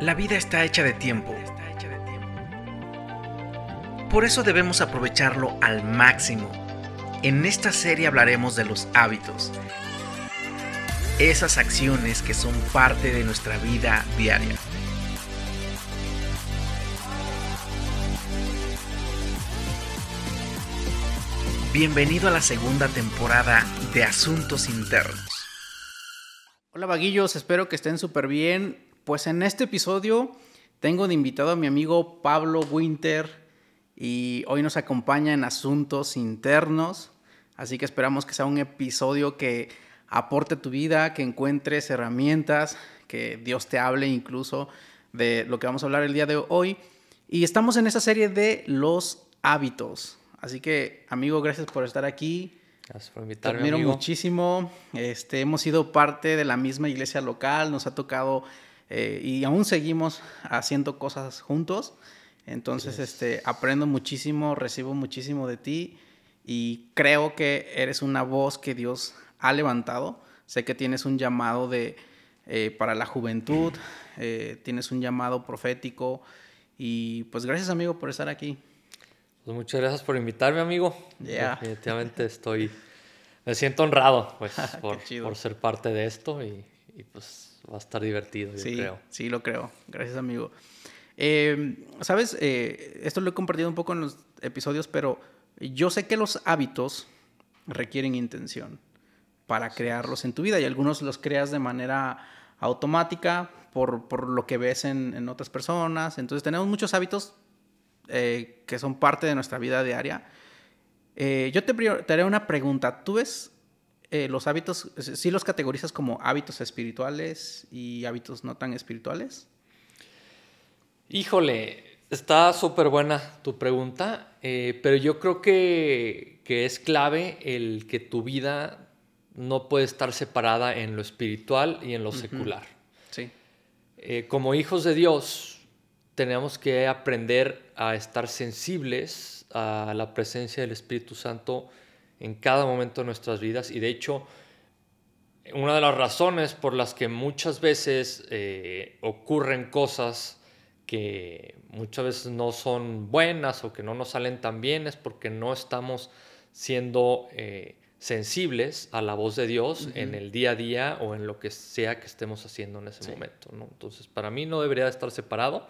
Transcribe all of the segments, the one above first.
La vida está hecha de tiempo. Por eso debemos aprovecharlo al máximo. En esta serie hablaremos de los hábitos. Esas acciones que son parte de nuestra vida diaria. Bienvenido a la segunda temporada de Asuntos Internos. Hola vaguillos, espero que estén súper bien. Pues en este episodio tengo de invitado a mi amigo Pablo Winter y hoy nos acompaña en Asuntos Internos. Así que esperamos que sea un episodio que aporte tu vida, que encuentres herramientas, que Dios te hable incluso de lo que vamos a hablar el día de hoy. Y estamos en esa serie de los hábitos. Así que, amigo, gracias por estar aquí. Gracias por invitarme. Te admiro muchísimo. Este, hemos sido parte de la misma iglesia local, nos ha tocado eh, y aún seguimos haciendo cosas juntos. Entonces, este, aprendo muchísimo, recibo muchísimo de ti y creo que eres una voz que Dios ha levantado. Sé que tienes un llamado de, eh, para la juventud, eh, tienes un llamado profético y pues gracias amigo por estar aquí. Pues muchas gracias por invitarme, amigo. Definitivamente estoy, me siento honrado pues, por, por, ser parte de esto y, y, pues va a estar divertido, yo sí, creo. Sí, lo creo. Gracias, amigo. Eh, Sabes, eh, esto lo he compartido un poco en los episodios, pero yo sé que los hábitos requieren intención para crearlos en tu vida y algunos los creas de manera automática por, por lo que ves en, en otras personas. Entonces tenemos muchos hábitos eh, que son parte de nuestra vida diaria. Eh, yo te, te, haré una pregunta. ¿Tú ves eh, los hábitos, si los categorizas como hábitos espirituales y hábitos no tan espirituales? Híjole, está súper buena tu pregunta, eh, pero yo creo que, que es clave el que tu vida no puede estar separada en lo espiritual y en lo uh -huh. secular. Sí. Eh, como hijos de Dios, tenemos que aprender a estar sensibles a la presencia del Espíritu Santo en cada momento de nuestras vidas y de hecho una de las razones por las que muchas veces eh, ocurren cosas que muchas veces no son buenas o que no nos salen tan bien es porque no estamos siendo eh, sensibles a la voz de Dios uh -huh. en el día a día o en lo que sea que estemos haciendo en ese sí. momento. ¿no? Entonces, para mí no debería estar separado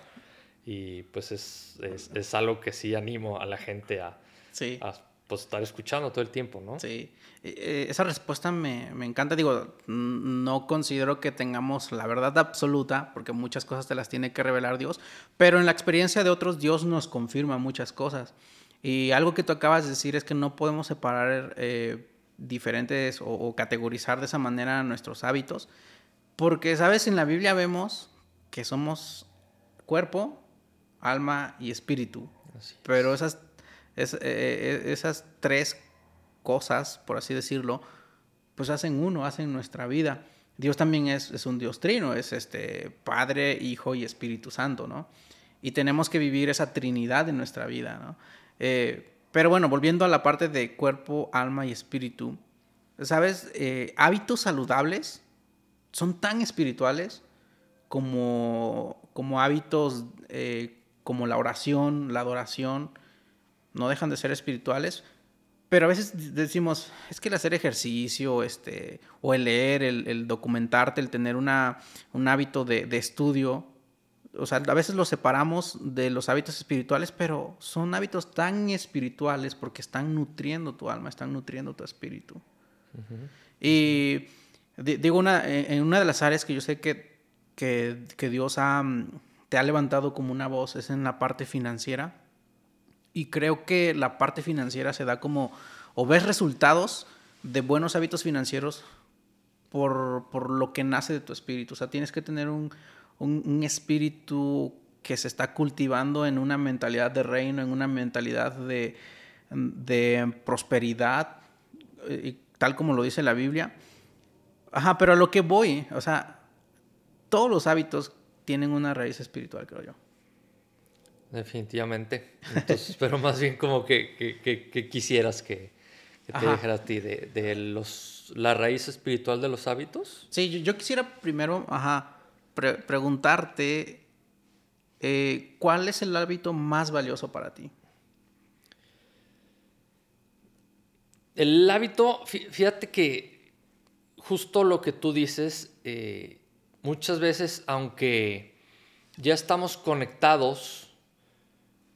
y pues es, es, es, algo que sí animo a la gente a, sí. a pues, estar escuchando todo el tiempo, ¿no? Sí, eh, esa respuesta me, me, encanta. Digo, no considero que tengamos la verdad absoluta, porque muchas cosas te las tiene que revelar Dios, pero en la experiencia de otros, Dios nos confirma muchas cosas. Y algo que tú acabas de decir es que no podemos separar eh, diferentes o, o categorizar de esa manera nuestros hábitos, porque, ¿sabes? En la Biblia vemos que somos cuerpo, alma y espíritu. Pero esas, es, eh, esas tres cosas, por así decirlo, pues hacen uno, hacen nuestra vida. Dios también es, es, un Dios trino, es este Padre, Hijo y Espíritu Santo, ¿no? Y tenemos que vivir esa trinidad en nuestra vida, ¿no? Eh, pero bueno, volviendo a la parte de cuerpo, alma y espíritu, ¿sabes? Eh, hábitos saludables son tan espirituales como, como hábitos eh, como la oración, la adoración, no dejan de ser espirituales, pero a veces decimos, es que el hacer ejercicio, este, o el leer, el, el documentarte, el tener una, un hábito de, de, estudio, o sea, a veces los separamos de los hábitos espirituales, pero son hábitos tan espirituales porque están nutriendo tu alma, están nutriendo tu espíritu. Uh -huh. Y digo, una, en una de las áreas que yo sé que, que, que Dios ha te ha levantado como una voz es en la parte financiera. Y creo que la parte financiera se da como, o ves resultados de buenos hábitos financieros por, por lo que nace de tu espíritu. O sea, tienes que tener un, un, un espíritu que se está cultivando en una mentalidad de reino, en una mentalidad de, de prosperidad, y tal como lo dice la Biblia. Ajá, pero a lo que voy, o sea, todos los hábitos tienen una raíz espiritual, creo yo. Definitivamente. Entonces, pero más bien como que, que, que, que quisieras que, te dijera a ti de, de, los, la raíz espiritual de los hábitos. Sí, yo, yo quisiera primero ajá, pre preguntarte eh, ¿cuál es el hábito más valioso para ti? El hábito, fíjate que justo lo que tú dices, eh, muchas veces, aunque ya estamos conectados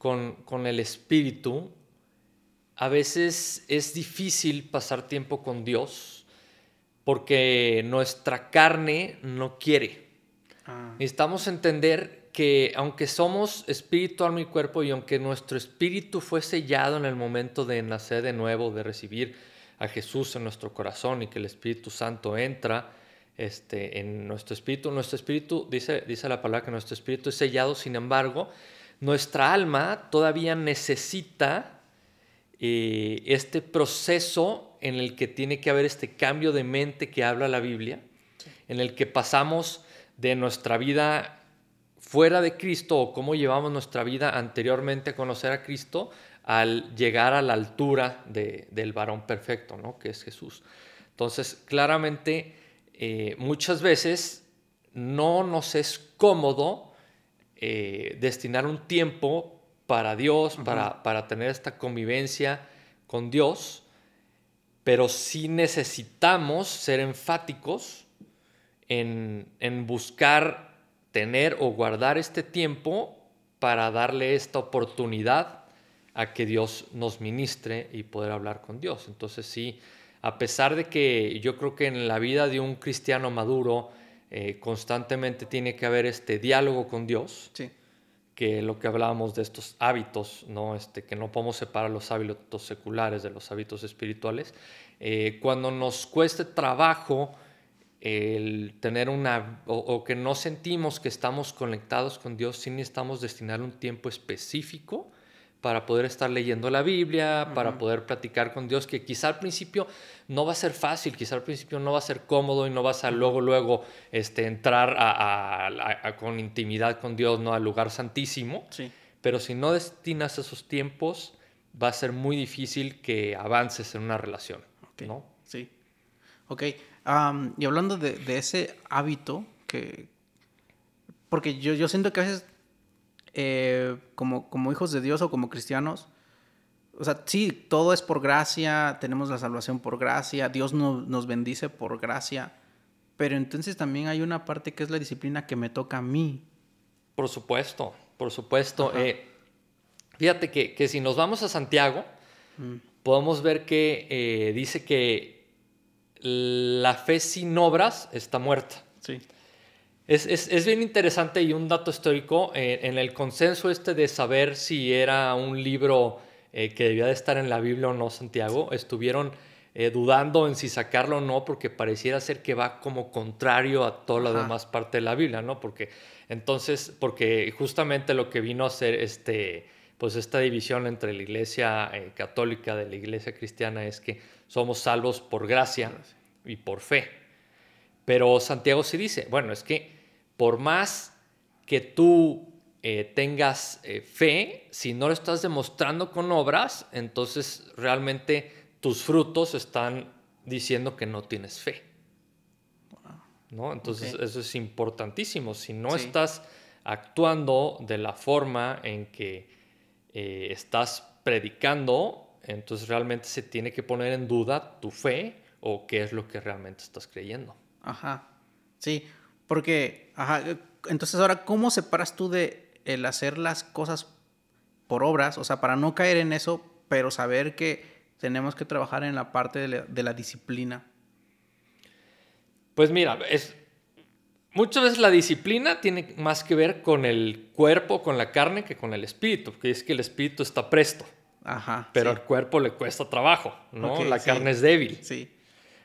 con, con, el espíritu, a veces es difícil pasar tiempo con Dios porque nuestra carne no quiere. Ah. Necesitamos entender que aunque somos espíritu, alma y cuerpo, y aunque nuestro espíritu fue sellado en el momento de nacer de nuevo, de recibir a Jesús en nuestro corazón y que el Espíritu Santo entra este, en nuestro espíritu, nuestro espíritu, dice, dice la palabra que nuestro espíritu es sellado, sin embargo, nuestra alma todavía necesita eh, este proceso en el que tiene que haber este cambio de mente que habla la Biblia, en el que pasamos de nuestra vida fuera de Cristo o cómo llevamos nuestra vida anteriormente a conocer a Cristo al llegar a la altura del varón perfecto, ¿no? que es Jesús. Entonces, claramente, eh, muchas veces no nos es cómodo eh, destinar un tiempo para Dios, para, para tener esta convivencia con Dios, pero sí necesitamos ser enfáticos en, en buscar tener o guardar este tiempo para darle esta oportunidad a que Dios nos ministre y poder hablar con Dios. Entonces sí, a pesar de que yo creo que en la vida de un cristiano maduro eh, constantemente tiene que haber este diálogo con Dios, sí. que lo que hablábamos de estos hábitos, ¿no? este, que no podemos separar los hábitos seculares de los hábitos espirituales, eh, cuando nos cueste trabajo el tener una, o, que no sentimos que estamos conectados con Dios, sí necesitamos destinar un tiempo específico para poder estar leyendo la Biblia, para poder platicar con Dios, que quizá al principio no va a ser fácil, quizá al principio no va a ser cómodo y no vas a luego, luego este, entrar a, con intimidad con Dios, ¿no? al lugar santísimo. Sí. Pero si no destinas esos tiempos, va a ser muy difícil que avances en una relación. ¿no? Sí. Ok y hablando de, ese hábito que... Porque yo, yo siento que a veces, eh, como, como hijos de Dios o como cristianos, o sea, sí, todo es por gracia, tenemos la salvación por gracia, Dios nos bendice por gracia, pero entonces también hay una parte que es la disciplina que me toca a mí. Por supuesto, por supuesto. Eh, fíjate que, que, si nos vamos a Santiago, mm. podemos ver que eh, dice que la fe sin obras está muerta. Sí. Es, bien interesante y un dato histórico eh, en el consenso este de saber si era un libro eh, que debía de estar en la Biblia o no, Santiago, estuvieron eh, dudando en si sacarlo o no porque pareciera ser que va como contrario a toda la demás parte de la Biblia, ¿no? Porque entonces, porque justamente lo que vino a ser este, pues esta división entre la iglesia católica de la iglesia cristiana es que somos salvos por gracia y por fe. Pero Santiago sí dice, bueno, es que por más que tú eh, tengas eh, fe, si no lo estás demostrando con obras, entonces realmente tus frutos están diciendo que no tienes fe. ¿No? Entonces eso es importantísimo. Si no estás actuando de la forma en que eh, estás predicando, entonces realmente se tiene que poner en duda tu fe o qué es lo que realmente estás creyendo. Ajá, sí, porque, ajá, entonces ahora, ¿cómo separas tú de el hacer las cosas por obras? O sea, para no caer en eso, pero saber que tenemos que trabajar en la parte de la, disciplina. Pues mira, es, muchas veces la disciplina tiene más que ver con el cuerpo, con la carne, que con el espíritu, que es que el espíritu está presto. Ajá. Pero al cuerpo le cuesta trabajo, ¿no? la carne es débil. Sí.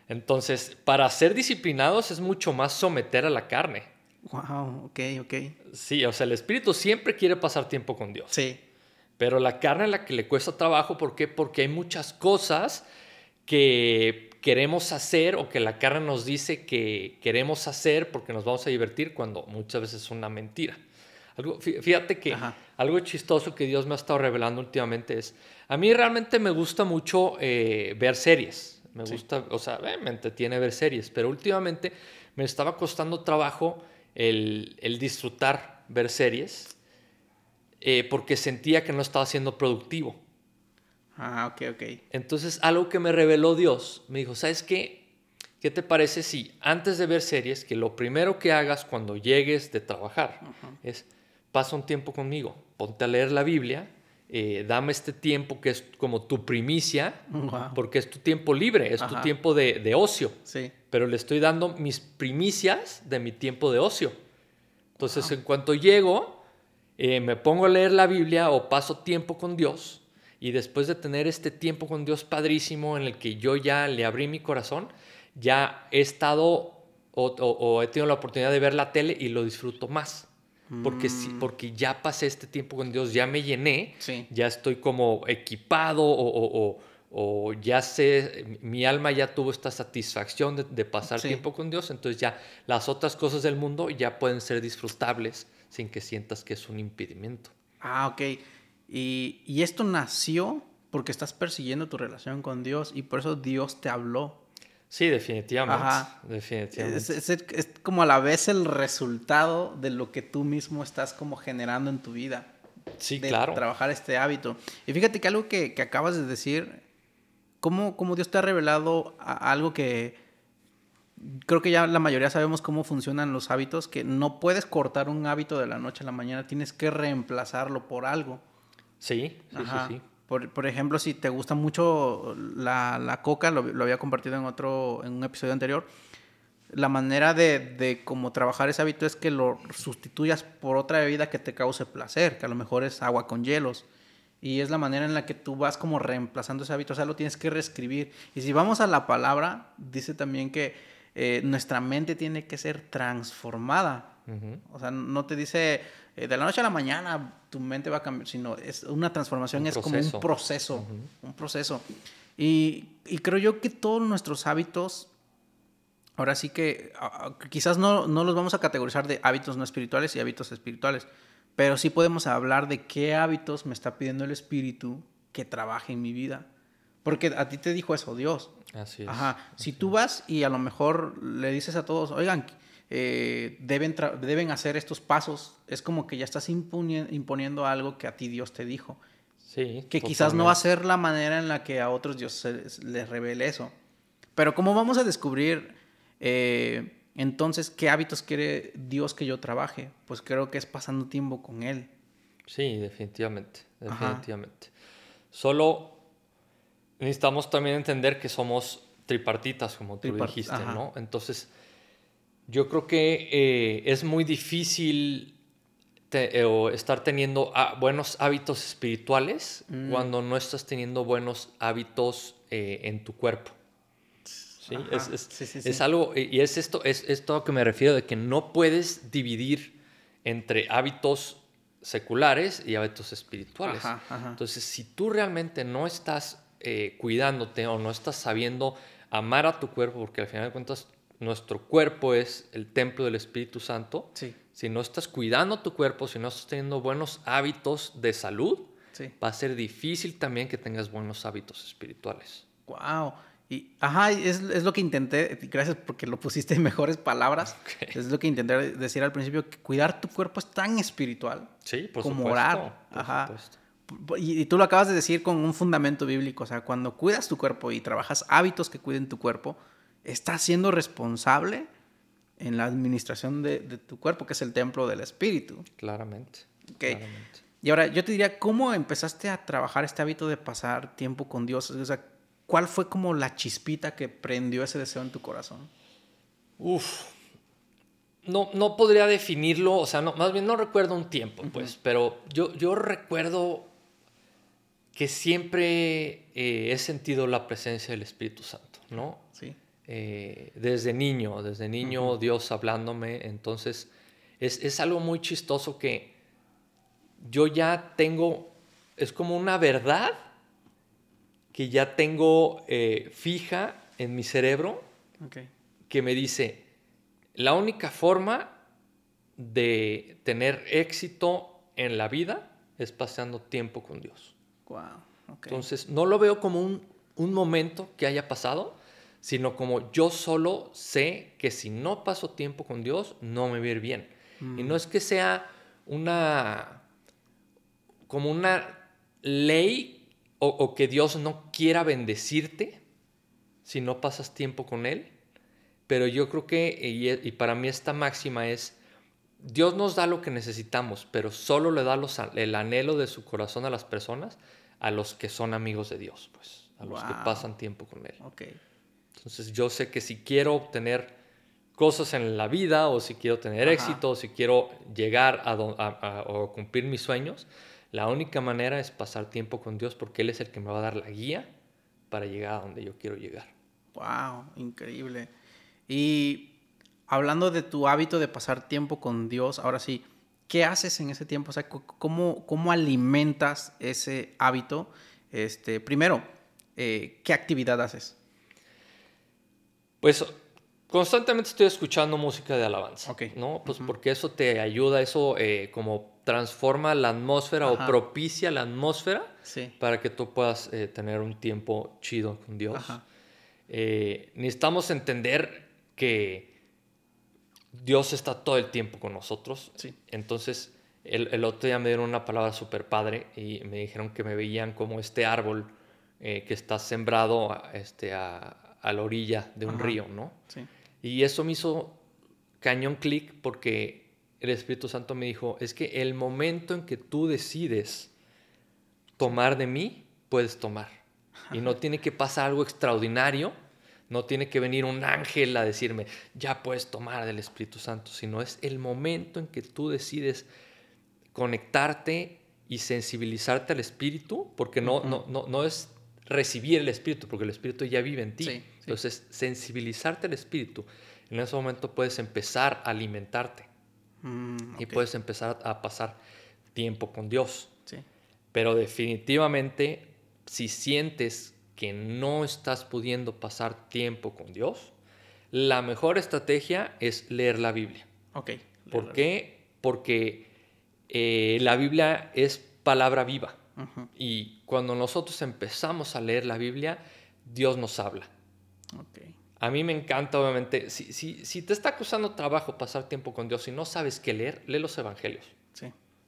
Entonces, para ser disciplinados es mucho más someter a la carne. Wow, ok, ok. Sí, o sea, el espíritu siempre quiere pasar tiempo con Dios. Sí. Pero la carne es la que le cuesta trabajo, ¿por qué? Porque hay muchas cosas que queremos hacer o que la carne nos dice que queremos hacer porque nos vamos a divertir cuando muchas veces es una mentira. Algo, fíjate que algo chistoso que Dios me ha estado revelando últimamente es, a mí realmente me gusta mucho eh, ver series. Me gusta, o sea, eh, me entretiene ver series, pero últimamente me estaba costando trabajo el, disfrutar ver series eh, porque sentía que no estaba siendo productivo. Ah, ok, ok. Entonces, algo que me reveló Dios, me dijo, ¿sabes qué? ¿Qué te parece si antes de ver series, que lo primero que hagas cuando llegues de trabajar es pasa un tiempo conmigo, ponte a leer la Biblia, eh, dame este tiempo que es como tu primicia, Wow. porque es tu tiempo libre, es tu tiempo de, de ocio, Sí. pero le estoy dando mis primicias de mi tiempo de ocio. Entonces, en cuanto llego, eh, me pongo a leer la Biblia o paso tiempo con Dios, y después de tener este tiempo con Dios padrísimo en el que yo ya le abrí mi corazón, ya he estado o, o- o he tenido la oportunidad de ver la tele y lo disfruto más. Porque, sí- Mm. porque ya pasé este tiempo con Dios, ya me llené, Sí. ya estoy como equipado o, o- o- o ya sé, mi alma ya tuvo esta satisfacción de, de pasar Sí. tiempo con Dios, entonces ya las otras cosas del mundo ya pueden ser disfrutables sin que sientas que es un impedimento. Ah, ok. Y, y esto nació porque estás persiguiendo tu relación con Dios y por eso Dios te habló. Sí, definitivamente. Ajá. definitivamente. Es, es- es como a la vez el resultado de lo que tú mismo estás como generando en tu vida. sí, de claro. trabajar este hábito. Y fíjate que algo que, que acabas de decir, cómo, cómo Dios te ha revelado a- algo que creo que ya la mayoría sabemos cómo funcionan los hábitos, que no puedes cortar un hábito de la noche a la mañana, tienes que reemplazarlo por algo. Sí, sí, Ajá. sí, sí. Por, por ejemplo, si te gusta mucho la, la coca, lo, lo había compartido en otro, en un episodio anterior, la manera de, de cómo trabajar ese hábito es que lo sustituyas por otra bebida que te cause placer, que a lo mejor es agua con hielos. Y es la manera en la que tú vas como reemplazando ese hábito, o sea, lo tienes que reescribir. Y si vamos a la palabra, dice también que eh, nuestra mente tiene que ser transformada. O sea, no te dice eh, de la noche a la mañana tu mente va a cambiar, sino es una transformación, Un es como proceso. un proceso, un proceso. Y, y creo yo que todos nuestros hábitos, ahora sí que quizás no, no los vamos a categorizar de hábitos no espirituales y hábitos espirituales, pero sí podemos hablar de qué hábitos me está pidiendo el espíritu que trabaje en mi vida. Porque a ti te dijo eso Dios. Así es. Ajá. Si tú vas y a lo mejor le dices a todos, oigan, eh, deben, deben hacer estos pasos, es como que ya estás imponi- imponiendo algo que a ti Dios te dijo. Sí, Que quizás no va a ser la manera en la que a otros Dios se- les revele eso. Pero ¿cómo vamos a descubrir eh, entonces qué hábitos quiere Dios que yo trabaje? Pues creo que es pasando tiempo con Él. Sí, definitivamente, Ajá. definitivamente. Solo necesitamos también entender que somos tripartitas, como tú Tripart- dijiste, ajá. ¿no? Entonces, yo creo que eh, es muy difícil te- eh, o estar teniendo ah, buenos hábitos espirituales Mm. cuando no estás teniendo buenos hábitos eh, en tu cuerpo. ¿Sí? Es, es- Sí, sí, es algo, y es esto, es esto a lo que me refiero de que no puedes dividir entre hábitos seculares y hábitos espirituales. Ajá, ajá. Entonces, si tú realmente no estás cuidándote o no estás sabiendo amar a tu cuerpo, porque al final de cuentas nuestro cuerpo es el templo del Espíritu Santo, Sí, si no estás cuidando tu cuerpo, si no estás teniendo buenos hábitos de salud, sí. va a ser difícil también que tengas buenos hábitos espirituales. Wow. Y, ajá, es, es lo que intenté, gracias porque lo pusiste en mejores palabras. Es lo que intenté decir al principio, que cuidar tu cuerpo es tan espiritual Sí, por como supuesto. orar. por Ajá. supuesto. Y tú lo acabas de decir con un fundamento bíblico, o sea, cuando cuidas tu cuerpo y trabajas hábitos que cuiden tu cuerpo, estás siendo responsable en la administración de, de tu cuerpo, que es el templo del espíritu. Claramente. Ok. claramente. Y ahora yo te diría, ¿cómo empezaste a trabajar este hábito de pasar tiempo con Dios? O sea, ¿cuál fue como la chispita que prendió ese deseo en tu corazón? Uf. No, no podría definirlo, o sea, no, más bien no recuerdo un tiempo, pues, pero yo, yo recuerdo que siempre eh, he sentido la presencia del Espíritu Santo, ¿no? Sí. Eh, desde niño, desde niño Dios hablándome, entonces es, es algo muy chistoso que yo ya tengo, es como una verdad que ya tengo eh, fija en mi cerebro que me dice, la única forma de tener éxito en la vida es pasando tiempo con Dios. Wow. Entonces, no lo veo como un, un momento que haya pasado, sino como yo solo sé que si no paso tiempo con Dios, no me va a ir bien. Y no es que sea una, como una ley o, que Dios no quiera bendecirte si no pasas tiempo con Él. Pero yo creo que, y, para mí esta máxima es, Dios nos da lo que necesitamos, pero solo le da el anhelo de su corazón a las personas, a los que son amigos de Dios, pues, a los que pasan tiempo con Él. Okay. Entonces yo sé que si quiero obtener cosas en la vida o si quiero tener éxito o si quiero llegar a, o cumplir mis sueños, la única manera es pasar tiempo con Dios porque Él es el que me va a dar la guía para llegar a donde yo quiero llegar. ¡Wow! Increíble. Y hablando de tu hábito de pasar tiempo con Dios, ahora sí, ¿qué haces en ese tiempo? O sea, ¿cómo, cómo alimentas ese hábito? Este, primero, eh, ¿qué actividad haces? Pues constantemente estoy escuchando música de alabanza, ¿no? Pues porque eso te ayuda, eso eh, como transforma la atmósfera o propicia la atmósfera para que tú puedas eh, tener un tiempo chido con Dios. Eh, necesitamos entender que Dios está todo el tiempo con nosotros. Entonces, el, otro día me dieron una palabra súper padre y me dijeron que me veían como este árbol que está sembrado este, a, a la orilla de un río, ¿no? Sí. Y eso me hizo cañón clic porque el Espíritu Santo me dijo, es que el momento en que tú decides tomar de mí, puedes tomar. Y no tiene que pasar algo extraordinario, no tiene que venir un ángel a decirme, ya puedes tomar del Espíritu Santo, sino es el momento en que tú decides conectarte y sensibilizarte al Espíritu, porque no, no, no, no es recibir el Espíritu, porque el Espíritu ya vive en ti. Entonces, sensibilizarte al Espíritu, en ese momento puedes empezar a alimentarte mm, y puedes empezar a pasar tiempo con Dios. Pero definitivamente, si sientes que no estás pudiendo pasar tiempo con Dios, la mejor estrategia es leer la Biblia. ¿Por qué? Porque eh, la Biblia es palabra viva. Y cuando nosotros empezamos a leer la Biblia, Dios nos habla. A mí me encanta, obviamente, si, si, si, te está costando trabajo pasar tiempo con Dios y no sabes qué leer, lee los evangelios. Sí.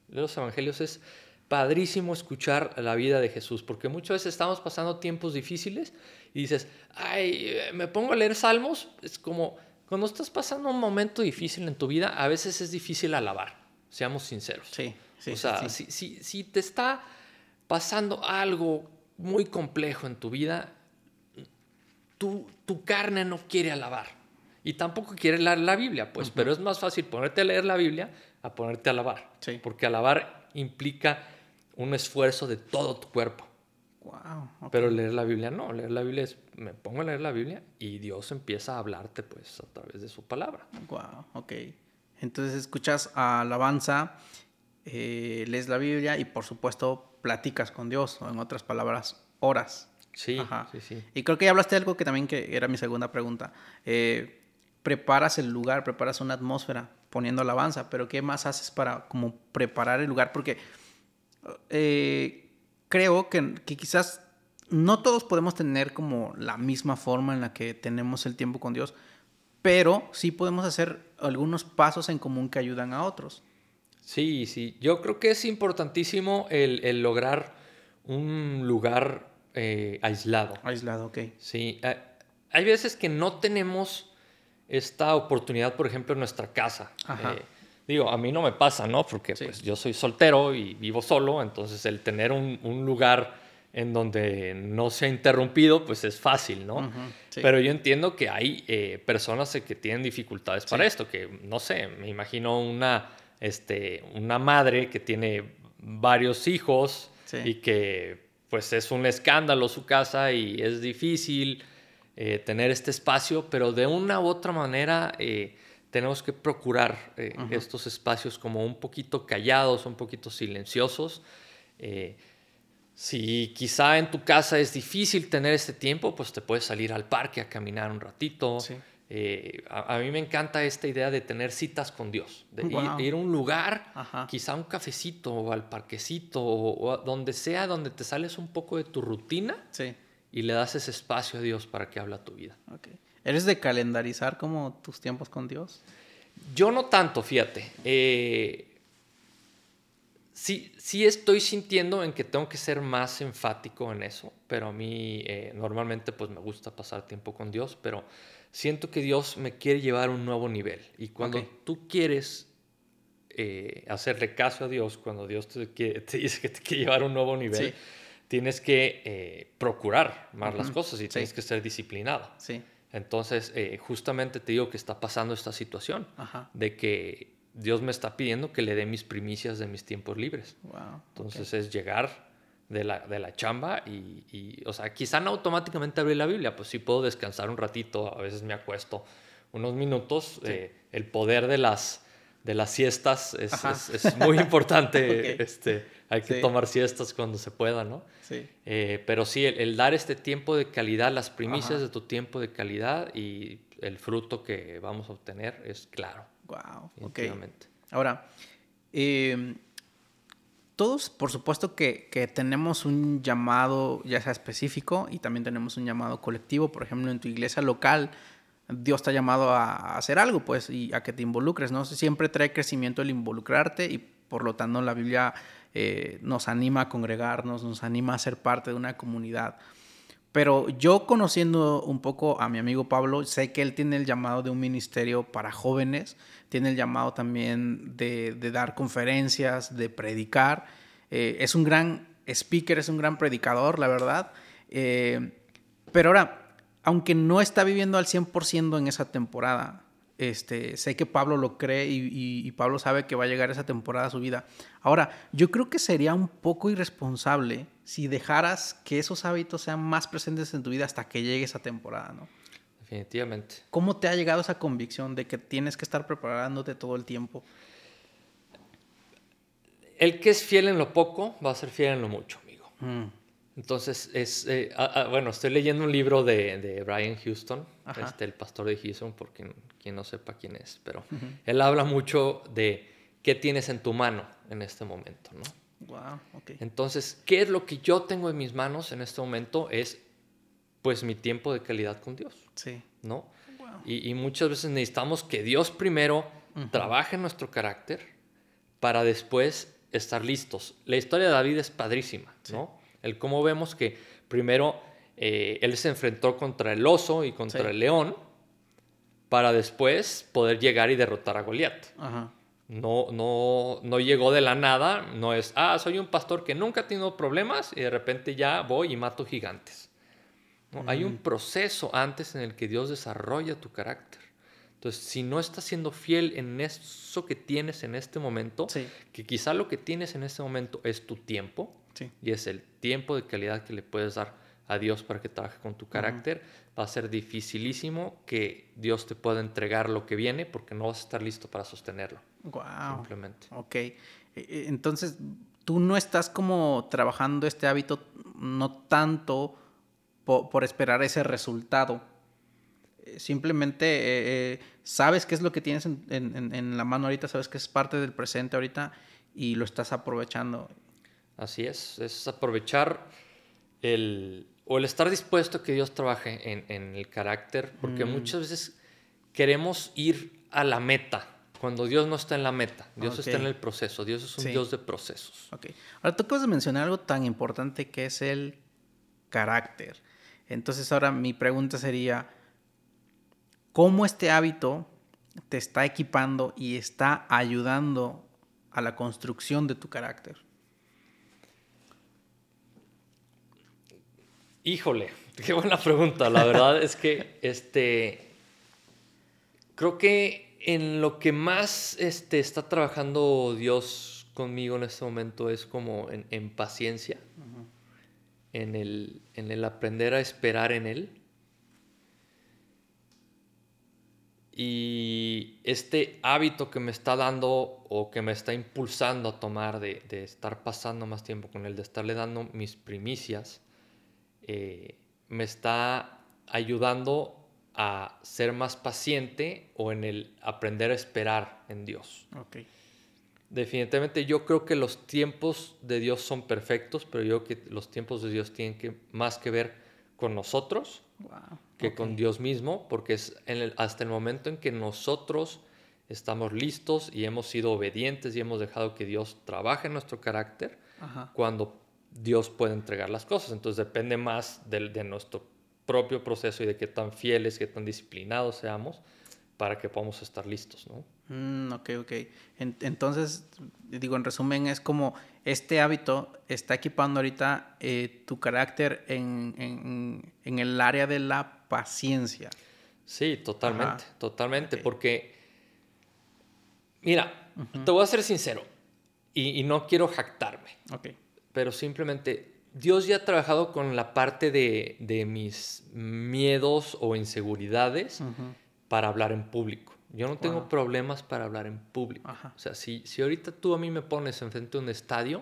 Lee los evangelios es padrísimo escuchar la vida de Jesús, porque muchas veces estamos pasando tiempos difíciles y dices, ay, me pongo a leer salmos, es como cuando estás pasando un momento difícil en tu vida, a veces es difícil alabar, seamos sinceros. Sí, sí. O sea, Si, si, si te está pasando algo muy complejo en tu vida, tu, tu carne no quiere alabar. Y tampoco quiere leer la Biblia, pues, pero es más fácil ponerte a leer la Biblia a ponerte a alabar. Sí. Porque alabar implica un esfuerzo de todo tu cuerpo. Wow, Pero leer la Biblia no, leer la Biblia es, me pongo a leer la Biblia y Dios empieza a hablarte pues a través de su palabra. Wow, ok. Entonces escuchas alabanza, eh, lees la Biblia y por supuesto platicas con Dios, o en otras palabras, oras. Sí, sí, sí. Y creo que ya hablaste de algo que también que era mi segunda pregunta. Eh, preparas el lugar, preparas una atmósfera poniendo alabanza, pero ¿qué más haces para como preparar el lugar? Porque eh, creo que, que, quizás no todos podemos tener como la misma forma en la que tenemos el tiempo con Dios, pero sí podemos hacer algunos pasos en común que ayudan a otros. Sí, sí, yo creo que es importantísimo el, el lograr un lugar eh, aislado. Aislado, ok. Sí, eh, hay veces que no tenemos esta oportunidad, por ejemplo, en nuestra casa. Eh, digo, a mí no me pasa, ¿no? Porque pues, yo soy soltero y vivo solo, entonces el tener un, un lugar en donde no se ha interrumpido, pues es fácil, ¿no? Pero yo entiendo que hay personas que tienen dificultades para esto, que no sé, me imagino una, este, una madre que tiene varios hijos y que pues es un escándalo su casa y es difícil eh, tener este espacio, pero de una u otra manera eh, tenemos que procurar eh, estos espacios como un poquito callados, un poquito silenciosos. si quizá en tu casa es difícil tener este tiempo, pues te puedes salir al parque a caminar un ratito. Eh, a, mí me encanta esta idea de tener citas con Dios, de ir, a un lugar, quizá un cafecito o al parquecito o, donde sea, donde te sales un poco de tu rutina y le das ese espacio a Dios para que habla tu vida. ¿Eres de calendarizar como tus tiempos con Dios? Yo no tanto, fíjate. Eh, sí, sí estoy sintiendo en que tengo que ser más enfático en eso, pero a mí eh, normalmente pues me gusta pasar tiempo con Dios, pero siento que Dios me quiere llevar a un nuevo nivel. Y cuando tú quieres eh, hacerle caso a Dios, cuando Dios te, quiere- te dice que te quiere llevar a un nuevo nivel, Sí. tienes que eh, procurar más las cosas y Sí. tienes que ser disciplinado. Sí. Entonces, justamente te digo que está pasando esta situación Ajá. de que Dios me está pidiendo que le dé mis primicias de mis tiempos libres. Wow. Entonces es llegar de la, de la chamba y, y, o sea, quizá no automáticamente abrir la Biblia, pues sí puedo descansar un ratito, a veces me acuesto unos minutos. eh, el poder de las, de las siestas es, es- es muy importante. Ok. este, hay que Sí. tomar siestas cuando se pueda, ¿no? Sí. Eh, pero sí, el, el dar este tiempo de calidad, las primicias Ajá. de tu tiempo de calidad y el fruto que vamos a obtener es claro, Wow. Ok. definitivamente. Ahora, eh, todos, por supuesto que, que tenemos un llamado, ya sea específico, y también tenemos un llamado colectivo. Por ejemplo, en tu iglesia local, Dios te ha llamado a, a hacer algo, pues, y a que te involucres, ¿no? Siempre trae crecimiento el involucrarte y por lo tanto la Biblia eh, nos anima a congregarnos, nos anima a ser parte de una comunidad. Pero yo conociendo un poco a mi amigo Pablo, sé que él tiene el llamado de un ministerio para jóvenes, tiene el llamado también de, dar conferencias, de predicar. Eh, es un gran speaker, es un gran predicador, la verdad. Eh, pero ahora, aunque no está viviendo al 100% en esa temporada, este, sé que Pablo lo cree y, y- y Pablo sabe que va a llegar esa temporada a su vida. Ahora, yo creo que sería un poco irresponsable si dejaras que esos hábitos sean más presentes en tu vida hasta que llegue esa temporada, ¿no? Definitivamente. ¿Cómo te ha llegado esa convicción de que tienes que estar preparándote todo el tiempo? El que es fiel en lo poco va a ser fiel en lo mucho, amigo. Mm, Entonces, es, eh, ah, ah, bueno, estoy leyendo un libro de, de Brian Houston, este, el pastor de Houston, por quien, quien no sepa quién es, pero él habla mucho de qué tienes en tu mano en este momento, ¿no? Wow, ok. Entonces, ¿qué es lo que yo tengo en mis manos en este momento? Es, pues, mi tiempo de calidad con Dios, Sí. ¿no? Wow. Y, y muchas veces necesitamos que Dios primero trabaje en nuestro carácter para después estar listos. La historia de David es padrísima, ¿no? El cómo vemos que primero eh, él se enfrentó contra el oso y contra Sí. el león para después poder llegar y derrotar a Goliat. Ajá. No, no, no llegó de la nada, no es, ah, soy un pastor que nunca ha tenido problemas y de repente ya voy y mato gigantes. No, Hay un proceso antes en el que Dios desarrolla tu carácter. Entonces, si no estás siendo fiel en eso que tienes en este momento, Sí. que quizá lo que tienes en este momento es tu tiempo, Sí. y es el tiempo de calidad que le puedes dar a Dios para que trabaje con tu carácter, va a ser dificilísimo que Dios te pueda entregar lo que viene porque no vas a estar listo para sostenerlo. Wow. Simplemente. Ok. Eh, eh, Entonces, tú no estás como trabajando este hábito no tanto po- por, esperar ese resultado. Eh, Simplemente eh, eh, sabes qué es lo que tienes en, en- en- en la mano ahorita, sabes que es parte del presente ahorita y lo estás aprovechando. Así es, es aprovechar el, o el estar dispuesto a que Dios trabaje en, en el carácter, porque Mm. muchas veces queremos ir a la meta, cuando Dios no está en la meta, Dios está en el proceso, Dios es un Sí. Dios de procesos. Ok. Ahora tú acabas de mencionar algo tan importante que es el carácter. Entonces ahora mi pregunta sería, ¿cómo este hábito te está equipando y está ayudando a la construcción de tu carácter? Híjole, qué buena pregunta. La verdad es que este creo que en lo que más este, está trabajando Dios conmigo en este momento es como en, en paciencia, en, el, en el aprender a esperar en Él. Y este hábito que me está dando o que me está impulsando a tomar de, de estar pasando más tiempo con Él, de estarle dando mis primicias, eh, me está ayudando a ser más paciente o en el aprender a esperar en Dios. Ok. Definitivamente yo creo que los tiempos de Dios son perfectos, pero yo creo que los tiempos de Dios tienen que, más que ver con nosotros Wow. que ok. con Dios mismo, porque es en el- hasta el momento en que nosotros estamos listos y hemos sido obedientes y hemos dejado que Dios trabaje en nuestro carácter cuando Dios puede entregar las cosas. Entonces depende más de, de, nuestro propio proceso y de qué tan fieles, qué tan disciplinados seamos para que podamos estar listos, ¿no? Mm, ok, ok. entonces, digo, en resumen, es como este hábito está equipando ahorita eh, tu carácter en, en, en, el área de la paciencia. Sí, totalmente, totalmente, porque, mira, te voy a ser sincero y, y no quiero jactarme, okay. Pero simplemente Dios ya ha trabajado con la parte de, de mis miedos o inseguridades para hablar en público. Yo no tengo problemas para hablar en público. O sea, si, si ahorita tú a mí me pones enfrente de un estadio,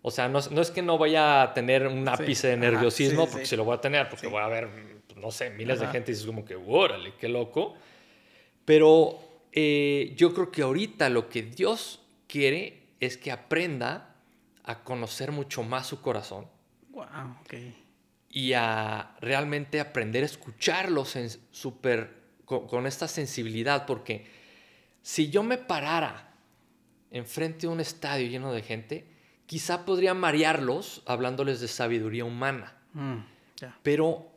o sea, no, no es que no vaya a tener un ápice de nerviosismo, porque se lo voy a tener, porque voy a ver, no sé, miles de gente y es como que, órale, qué loco. Pero eh, yo creo que ahorita lo que Dios quiere es que aprenda a conocer mucho más su corazón. Wow, okay. Y a realmente aprender a escucharlos en súper con, esta sensibilidad, porque si yo me parara enfrente de un estadio lleno de gente, quizá podría marearlos hablándoles de sabiduría humana. Mm, Pero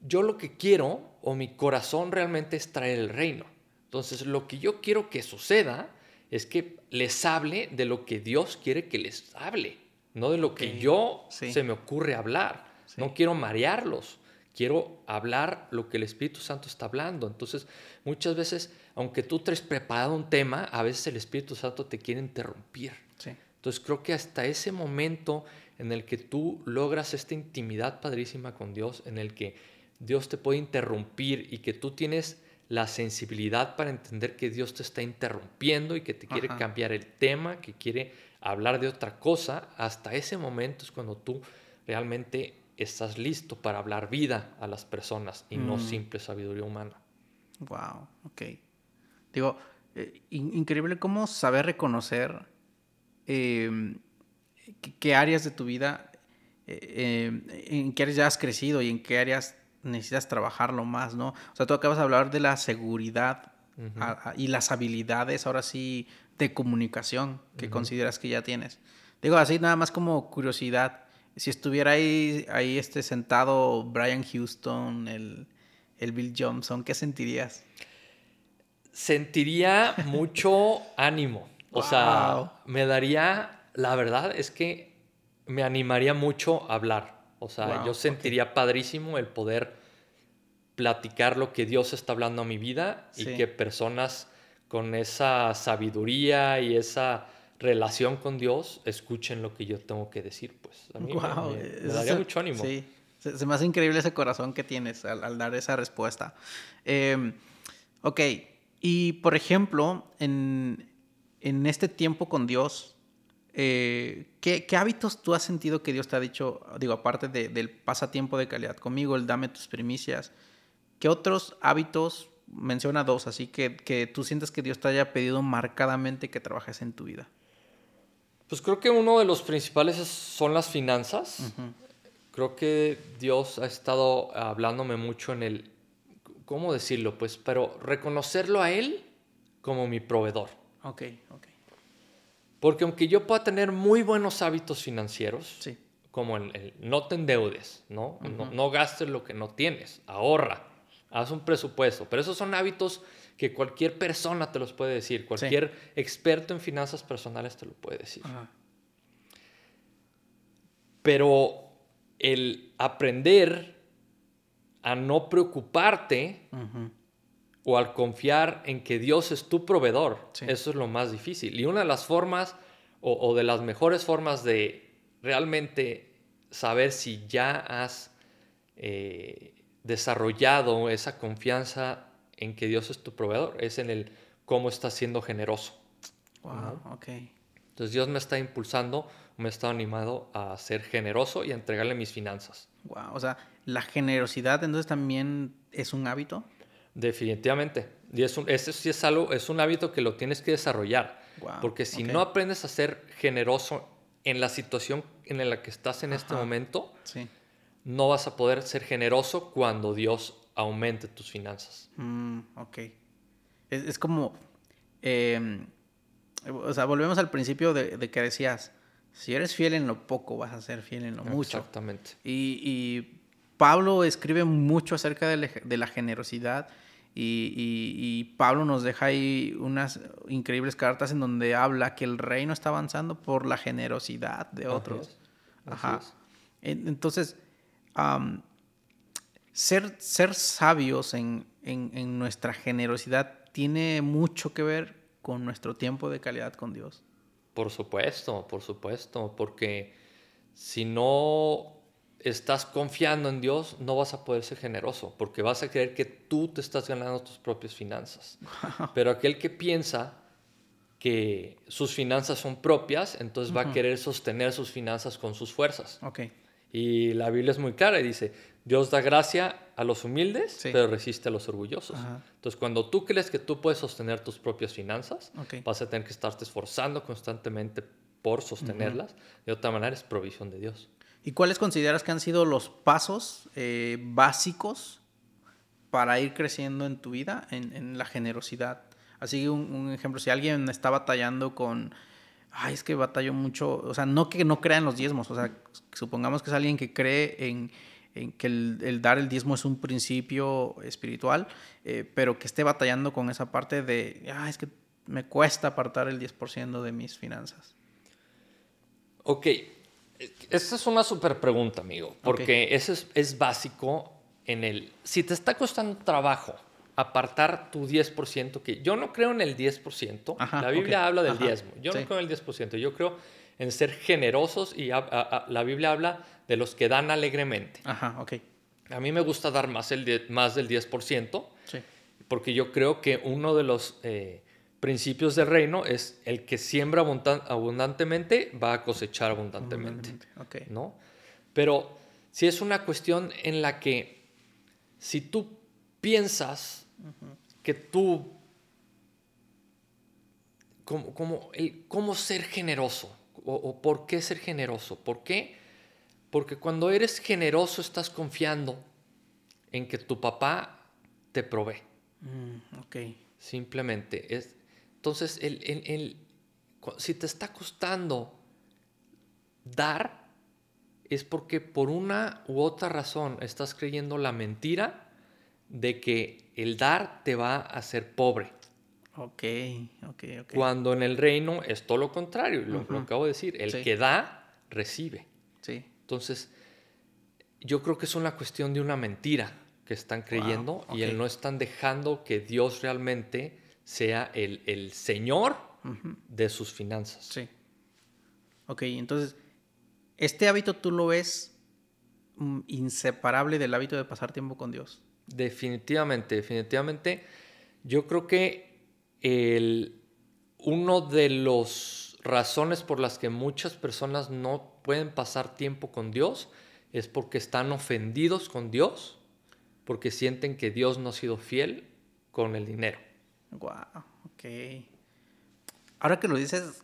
yo lo que quiero, o mi corazón realmente es traer el reino. Entonces, lo que yo quiero que suceda es que les hable de lo que Dios quiere que les hable, no de lo que yo se me ocurre hablar. No quiero marearlos quiero hablar lo que el Espíritu Santo está hablando. Entonces, muchas veces, aunque tú traes preparado un tema, a veces el Espíritu Santo te quiere interrumpir. Entonces, creo que hasta ese momento en el que tú logras esta intimidad padrísima con Dios, en el que Dios te puede interrumpir y que tú tienes la sensibilidad para entender que Dios te está interrumpiendo y que te quiere cambiar el tema, que quiere hablar de otra cosa, hasta ese momento es cuando tú realmente estás listo para hablar vida a las personas y no mm. simple sabiduría humana. Wow, ok. Digo, eh, increíble cómo saber reconocer em, qué, áreas de tu vida, eh, em, en qué áreas ya has crecido y en qué áreas necesitas trabajarlo más, ¿no? O sea, tú acabas de hablar de la seguridad y las habilidades, ahora sí, de comunicación que consideras que ya tienes. Digo, así nada más como curiosidad si estuviera ahí, ahí este sentado Brian Houston, el, Bill Johnson, ¿qué sentirías? Sentiría mucho ánimo. O sea, me daría, la verdad es que me animaría mucho a hablar. O sea, yo sentiría padrísimo el poder platicar lo que Dios está hablando a mi vida y que personas con esa sabiduría y esa relación con Dios, escuchen lo que yo tengo que decir, pues. A mí me, daría mucho ánimo. Sí, se, me hace increíble ese corazón que tienes al, dar esa respuesta. Em, ok, y por ejemplo, en, en este tiempo con Dios, eh, ¿qué, ¿qué, hábitos tú has sentido que Dios te ha dicho, digo, aparte del pasatiempo de calidad conmigo, el dame tus primicias, ¿qué otros hábitos, menciona dos, así que, que tú sientes que Dios te haya pedido marcadamente que trabajes en tu vida? Pues creo que uno de los principales son las finanzas. Creo que Dios ha estado hablándome mucho en el, ¿cómo decirlo? Pues, pero reconocerlo a Él como mi proveedor. Ok, ok. Porque aunque yo pueda tener muy buenos hábitos financieros, sí. como el, no te endeudes, ¿no? ¿no? ¿no? gastes lo que no tienes, ahorra, haz un presupuesto, pero esos son hábitos que cualquier persona te los puede decir, cualquier experto en finanzas personales te lo puede decir. Pero el aprender a no preocuparte o al confiar en que Dios es tu proveedor, eso es lo más difícil. Y una de las formas o, de las mejores formas de realmente saber si ya has eh, desarrollado esa confianza en que Dios es tu proveedor, es en el cómo estás siendo generoso. Wow, ok. Entonces Dios me está impulsando, me está animado a ser generoso y a entregarle mis finanzas. Wow, o sea, la generosidad entonces también es un hábito. Definitivamente. Y es un, ese sí es algo, es un hábito que lo tienes que desarrollar. Wow, porque si no aprendes a ser generoso en la situación en la que estás en este momento, sí. no vas a poder ser generoso cuando Dios aumente tus finanzas. Mm, ok. Es, como em, o sea, volvemos al principio de, que decías, si eres fiel en lo poco, vas a ser fiel en lo mucho. Exactamente. Y, Pablo escribe mucho acerca de, la generosidad. Y, Pablo nos deja ahí unas increíbles cartas en donde habla que el reino está avanzando por la generosidad de otros. Ajá. Entonces, ser, ser sabios en, en, nuestra generosidad tiene mucho que ver con nuestro tiempo de calidad con Dios. Por supuesto, por supuesto, porque si no estás confiando en Dios, no vas a poder ser generoso, porque vas a creer que tú te estás ganando tus propias finanzas. Pero aquel que piensa que sus finanzas son propias, entonces va a querer sostener sus finanzas con sus fuerzas. Okay. Y la Biblia es muy clara y dice, Dios da gracia a los humildes, pero resiste a los orgullosos. Entonces, cuando tú crees que tú puedes sostener tus propias finanzas, vas a tener que estarte esforzando constantemente por sostenerlas. De otra manera, es provisión de Dios. ¿Y cuáles consideras que han sido los pasos eh, básicos para ir creciendo en tu vida, en, la generosidad? Así que un, ejemplo, si alguien está batallando con, ay, es que batallo mucho, o sea, no que no crea en los diezmos, o sea, supongamos que es alguien que cree en que el, dar el diezmo es un principio espiritual, eh, pero que esté batallando con esa parte de, ah, es que me cuesta apartar el 10% de mis finanzas. Ok, esta es una súper pregunta, amigo, porque eso es, básico en el, si te está costando trabajo apartar tu 10%, que yo no creo en el 10%, la Biblia habla del diezmo, yo no creo en el 10%, yo creo en ser generosos y la Biblia habla de los que dan alegremente. Ajá, ok. A mí me gusta dar más, el más del 10%, sí. porque yo creo que uno de los eh, principios del reino es el que siembra abundantemente va a cosechar abundantemente. Okay. ¿no? Pero si es una cuestión en la que si tú piensas que tú, como, como el, cómo ser generoso, o, por qué ser generoso. ¿Por qué? Porque cuando eres generoso estás confiando en que tu papá te provee. Mm, ok. Simplemente. Es, entonces, el, si te está costando dar, es porque por una u otra razón estás creyendo la mentira de que el dar te va a hacer pobre. Ok, ok, ok. Cuando en el reino es todo lo contrario, lo, acabo de decir, el que da, recibe. Sí. Entonces, yo creo que es una cuestión de una mentira que están creyendo y el no están dejando que Dios realmente sea el, Señor de sus finanzas. Sí. Ok, entonces, este hábito tú lo ves mm, inseparable del hábito de pasar tiempo con Dios. Definitivamente, definitivamente. Yo creo que el, uno de las razones por las que muchas personas no pueden pasar tiempo con Dios es porque están ofendidos con Dios, porque sienten que Dios no ha sido fiel con el dinero. Wow, ok. Ahora que lo dices,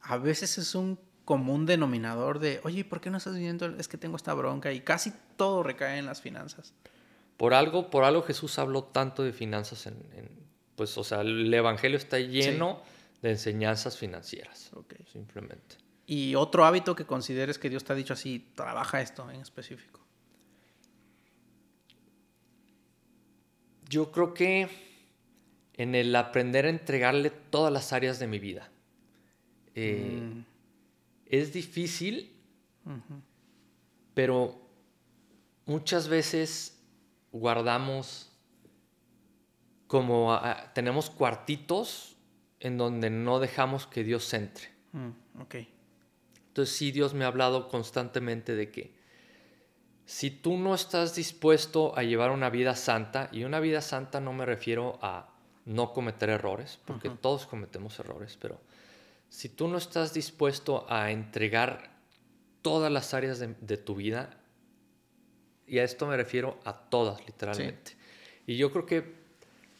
a veces es un común denominador de, oye, ¿por qué no estás viviendo? Es que tengo esta bronca y casi todo recae en las finanzas. Por algo, por algo Jesús habló tanto de finanzas en, pues, o sea, el Evangelio está lleno de enseñanzas financieras. Simplemente. ¿Y otro hábito que consideres que Dios te ha dicho así, trabaja esto en específico? Yo creo que en el aprender a entregarle todas las áreas de mi vida. Eh, mm. Es difícil, pero muchas veces guardamos como tenemos cuartitos en donde no dejamos que Dios entre. Mm, Entonces sí, Dios me ha hablado constantemente de que si tú no estás dispuesto a llevar una vida santa, y una vida santa no me refiero a no cometer errores, porque todos cometemos errores, pero si tú no estás dispuesto a entregar todas las áreas de, tu vida, y a esto me refiero a todas, literalmente. Y yo creo que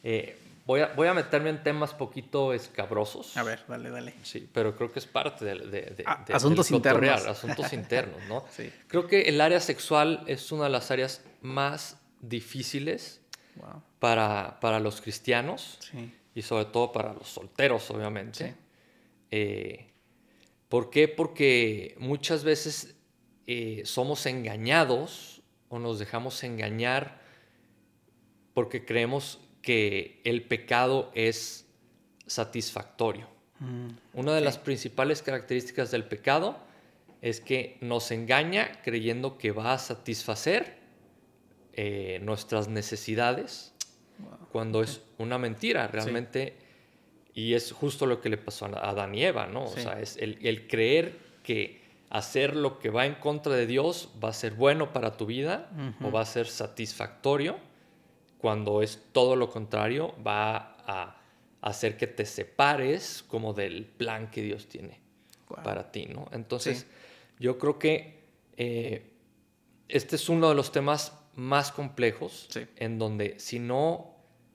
eh, voy, a, voy a meterme en temas poquito escabrosos. A ver, dale, dale. Sí, pero creo que es parte de, de, ah, asuntos internos. Asuntos internos, ¿no? Creo que el área sexual es una de las áreas más difíciles para, para, los cristianos. y sobre todo para los solteros, obviamente. Eh, ¿Por qué? Porque muchas veces eh, somos engañados o nos dejamos engañar porque creemos que el pecado es satisfactorio. Mm, Una de las principales características del pecado es que nos engaña creyendo que va a satisfacer eh, nuestras necesidades cuando es una mentira realmente. Y es justo lo que le pasó a Adán y Eva, ¿no? O sea, es el, creer que hacer lo que va en contra de Dios va a ser bueno para tu vida o va a ser satisfactorio, cuando es todo lo contrario, va a hacer que te separes como del plan que Dios tiene para ti, ¿no? Entonces, yo creo que eh, este es uno de los temas más complejos en donde si no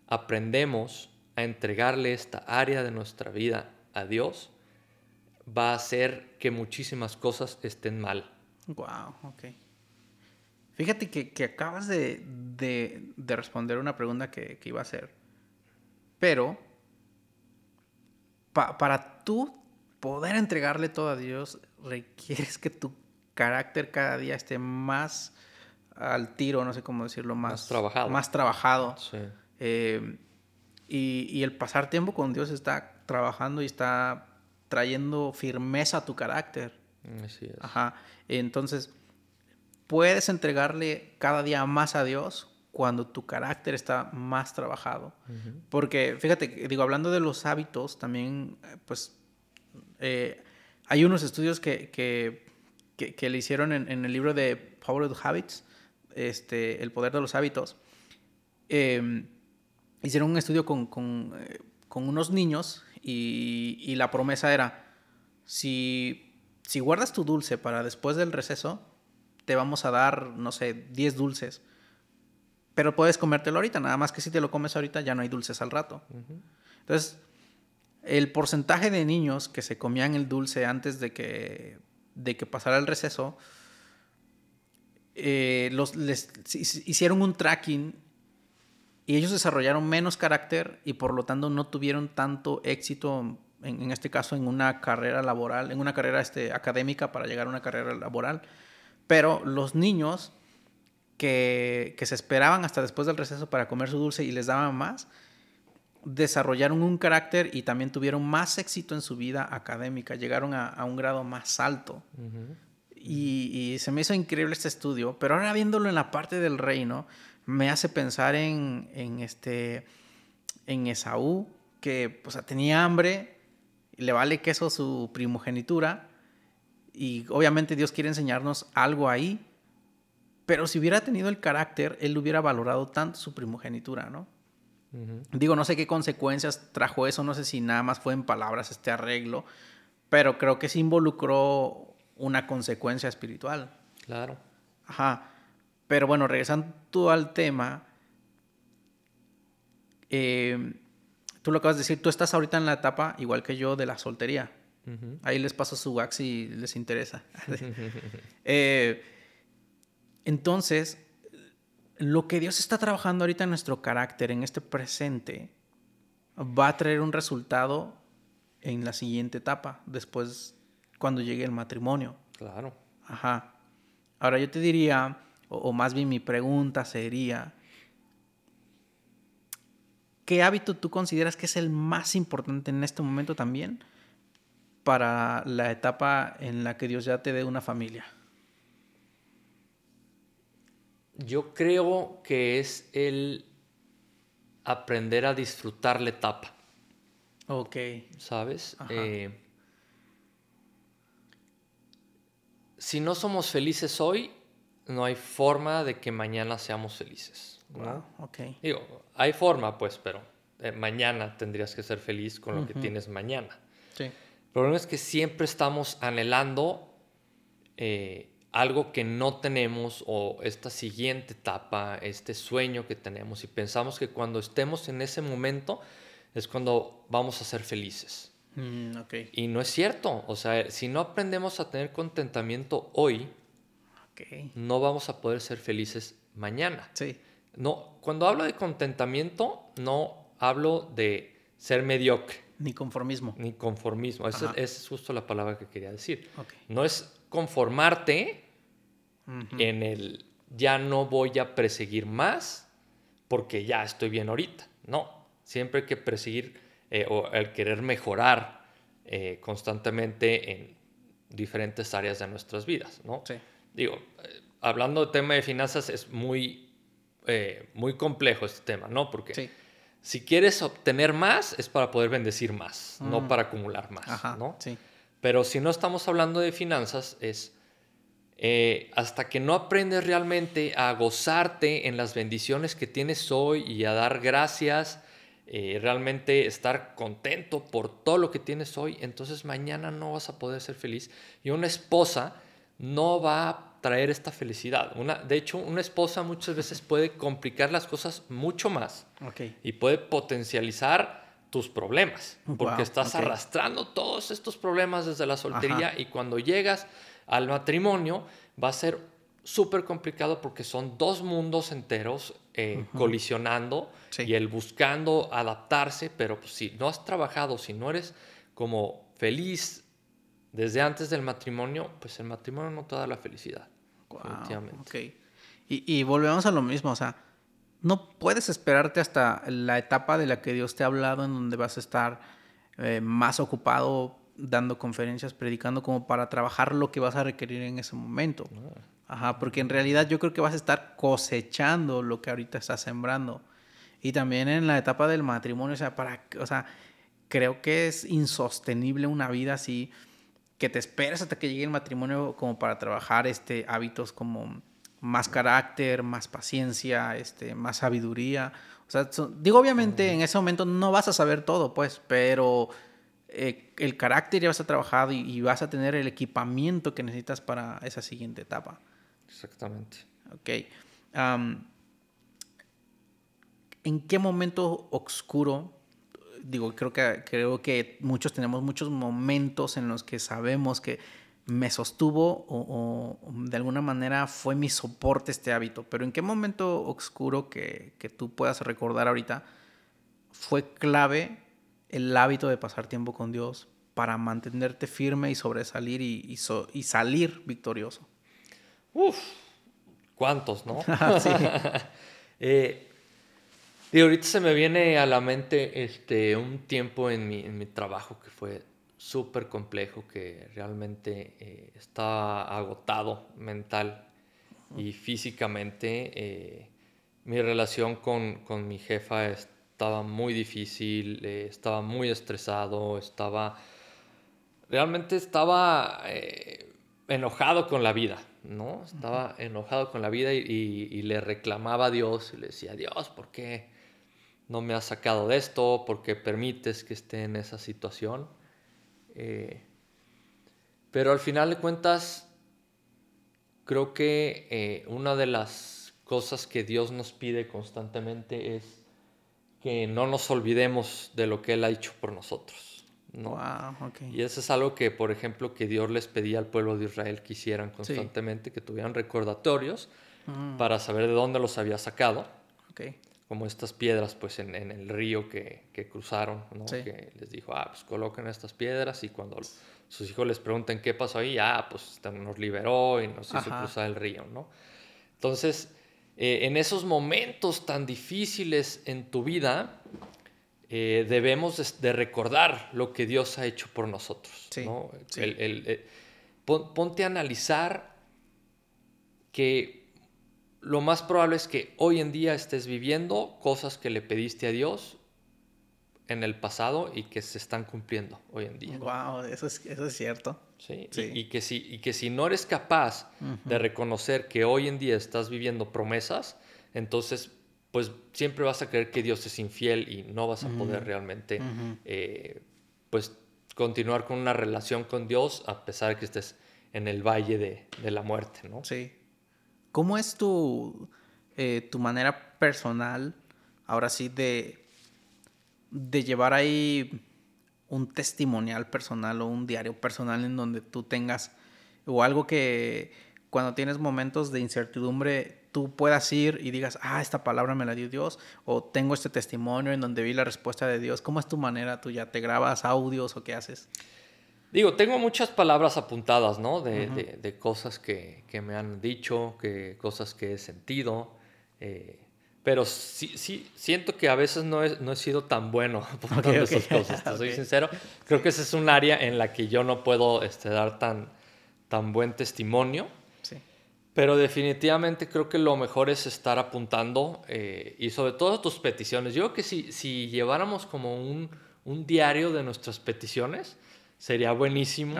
aprendemos a entregarle esta área de nuestra vida a Dios, va a hacer que muchísimas cosas estén mal. Wow, ok. Fíjate que, acabas de, responder una pregunta que, iba a hacer. Pero, para tú poder entregarle todo a Dios, requieres que tu carácter cada día esté más al tiro, no sé cómo decirlo, más, trabajado. Más trabajado. Eh, y, el pasar tiempo con Dios está trabajando y está trayendo firmeza a tu carácter. Así es. Ajá. Entonces, puedes entregarle cada día más a Dios cuando tu carácter está más trabajado. Porque, fíjate, digo, hablando de los hábitos, también, pues, eh, hay unos estudios que, que, le hicieron en, en, el libro de Power of Habits, este, El poder de los hábitos, em, hicieron un estudio con, eh, unos niños y, la promesa era, si, si guardas tu dulce para después del receso, te vamos a dar, no sé, 10 dulces. Pero puedes comértelo ahorita, nada más que si te lo comes ahorita ya no hay dulces al rato. Entonces, el porcentaje de niños que se comían el dulce antes de que, de que pasara el receso eh, los, les hicieron un tracking y ellos desarrollaron menos carácter y por lo tanto no tuvieron tanto éxito, en, este caso, en una carrera laboral, en una carrera este, académica para llegar a una carrera laboral. Pero los niños que, que se esperaban hasta después del receso para comer su dulce y les daban más, desarrollaron un carácter y también tuvieron más éxito en su vida académica, llegaron a, un grado más alto. Y, se me hizo increíble este estudio, pero ahora viéndolo en la parte del reino, me hace pensar en, en este, en Esaú, que pues, tenía hambre, le vale queso su primogenitura, y obviamente Dios quiere enseñarnos algo ahí, pero si hubiera tenido el carácter, él hubiera valorado tanto su primogenitura, ¿no? Digo, no sé qué consecuencias trajo eso, no sé si nada más fue en palabras este arreglo, pero creo que se involucró una consecuencia espiritual. Claro. Ajá. Pero bueno, regresando al tema, eh, tú lo acabas de decir, tú estás ahorita en la etapa, igual que yo, de la soltería. Ahí les paso su wax si les interesa. Eh, entonces, lo que Dios está trabajando ahorita en nuestro carácter, en este presente, va a traer un resultado en la siguiente etapa, después cuando llegue el matrimonio. Claro. Ajá. Ahora yo te diría, o, más bien mi pregunta sería, ¿qué hábito tú consideras que es el más importante en este momento también para la etapa en la que Dios ya te dé una familia? Yo creo que es el aprender a disfrutar la etapa. Ok. ¿Sabes? Eh, si no somos felices hoy, no hay forma de que mañana seamos felices. Wow, ok. Digo, hay forma, pues, pero eh, mañana tendrías que ser feliz con lo que tienes mañana. Sí. El problema es que siempre estamos anhelando eh, algo que no tenemos o esta siguiente etapa, este sueño que tenemos y pensamos que cuando estemos en ese momento es cuando vamos a ser felices. Mm, y no es cierto. O sea, si no aprendemos a tener contentamiento hoy, no vamos a poder ser felices mañana. Sí. No, cuando hablo de contentamiento, no hablo de ser mediocre. Ni conformismo. Ni conformismo. Esa, es justo la palabra que quería decir. No es conformarte en el ya no voy a perseguir más porque ya estoy bien ahorita. No, siempre hay que perseguir eh, o el querer mejorar eh, constantemente en diferentes áreas de nuestras vidas, ¿no? Sí. Digo, eh, hablando de tema de finanzas es muy, eh, muy complejo este tema, ¿no? Porque Sí. si quieres obtener más es para poder bendecir más, no Mm. para acumular más, Ajá. ¿no? Sí. Pero si no estamos hablando de finanzas, es eh, hasta que no aprendes realmente a gozarte en las bendiciones que tienes hoy y a dar gracias, eh, realmente estar contento por todo lo que tienes hoy, entonces mañana no vas a poder ser feliz. Y una esposa no va a traer esta felicidad. Una, de hecho, una esposa muchas veces puede complicar las cosas mucho más y puede potencializar tus problemas, porque Wow, estás arrastrando todos estos problemas desde la soltería Ajá. y cuando llegas al matrimonio va a ser súper complicado porque son dos mundos enteros eh, colisionando Sí. y el buscando adaptarse, pero pues, si no has trabajado, si no eres como feliz desde antes del matrimonio, pues el matrimonio no te da la felicidad. Wow. Y, y volvemos a lo mismo, o sea, no puedes esperarte hasta la etapa de la que Dios te ha hablado, en donde vas a estar eh, más ocupado dando conferencias, predicando, como para trabajar lo que vas a requerir en ese momento. Ajá, porque en realidad yo creo que vas a estar cosechando lo que ahorita estás sembrando. Y también en la etapa del matrimonio, o sea, para, o sea, creo que es insostenible una vida así que te esperes hasta que llegue el matrimonio como para trabajar este hábitos como más carácter, más paciencia, este, más sabiduría. O sea, digo, obviamente en ese momento no vas a saber todo, pues, pero eh, el carácter ya vas a trabajar y, y vas a tener el equipamiento que necesitas para esa siguiente etapa. Exactamente. Ok. ¿En qué momento oscuro? Digo, creo que, creo que muchos tenemos muchos momentos en los que sabemos que me sostuvo o, o de alguna manera fue mi soporte este hábito. Pero ¿en qué momento oscuro que, que tú puedas recordar ahorita fue clave el hábito de pasar tiempo con Dios para mantenerte firme y sobresalir y, y so- y salir victorioso? Uf, ¿cuántos, no? Sí. Eh, y ahorita se me viene a la mente este, un tiempo en mi, en mi trabajo que fue súper complejo, que realmente eh, estaba agotado mental y físicamente. eh, mi relación con, con mi jefa estaba muy difícil, eh, estaba muy estresado, estaba... Realmente estaba enojado con la vida, ¿no? Estaba enojado con la vida y, y- y le reclamaba a Dios y le decía, Dios, ¿por qué no me has sacado de esto? ¿Por qué permites que esté en esa situación? Eh, pero al final de cuentas, creo que eh, una de las cosas que Dios nos pide constantemente es que no nos olvidemos de lo que Él ha hecho por nosotros. ¿no? Wow, ok. Y eso es algo que, por ejemplo, que Dios les pedía al pueblo de Israel que hicieran constantemente, que tuvieran recordatorios Mm, para saber de dónde los había sacado, ok. Como estas piedras pues en, en el río que, que cruzaron, ¿no? Sí. que les dijo, ah, pues coloquen estas piedras y cuando sus hijos les pregunten qué pasó ahí, ah, pues este, nos liberó y nos hizo Ajá. cruzar el río, ¿no? Entonces, eh, en esos momentos tan difíciles en tu vida, eh, debemos de, recordar lo que Dios ha hecho por nosotros. Sí, ¿no? sí. El- el- eh, pon- ponte a analizar que lo más probable es que hoy en día estés viviendo cosas que le pediste a Dios en el pasado y que se están cumpliendo hoy en día. Wow, eso es, eso es cierto. ¿sí? Sí. Y, y que si, y que si no eres capaz de reconocer que hoy en día estás viviendo promesas, entonces pues siempre vas a creer que Dios es infiel y no vas a poder realmente eh, pues continuar con una relación con Dios a pesar de que estés en el valle de, de la muerte, ¿no? Sí. ¿Cómo es tu, eh, tu manera personal, ahora sí, de, de llevar ahí un testimonial personal o un diario personal en donde tú tengas, o algo que cuando tienes momentos de incertidumbre, tú puedas ir y digas, ah, esta palabra me la dio Dios, o tengo este testimonio en donde vi la respuesta de Dios. ¿Cómo es tu manera tuya? ¿Te grabas audios o qué haces? Digo, tengo muchas palabras apuntadas, ¿no? De, cosas que, me han dicho, que, cosas que he sentido. Eh, pero sí, sí, siento que a veces no he, no he sido tan bueno apuntando esas cosas, te soy sincero. Creo que ese es un área en la que yo no puedo este, dar tan, tan buen testimonio. Pero definitivamente creo que lo mejor es estar apuntando eh, y sobre todo tus peticiones. Yo creo que si, si lleváramos como un, un diario de nuestras peticiones, sería buenísimo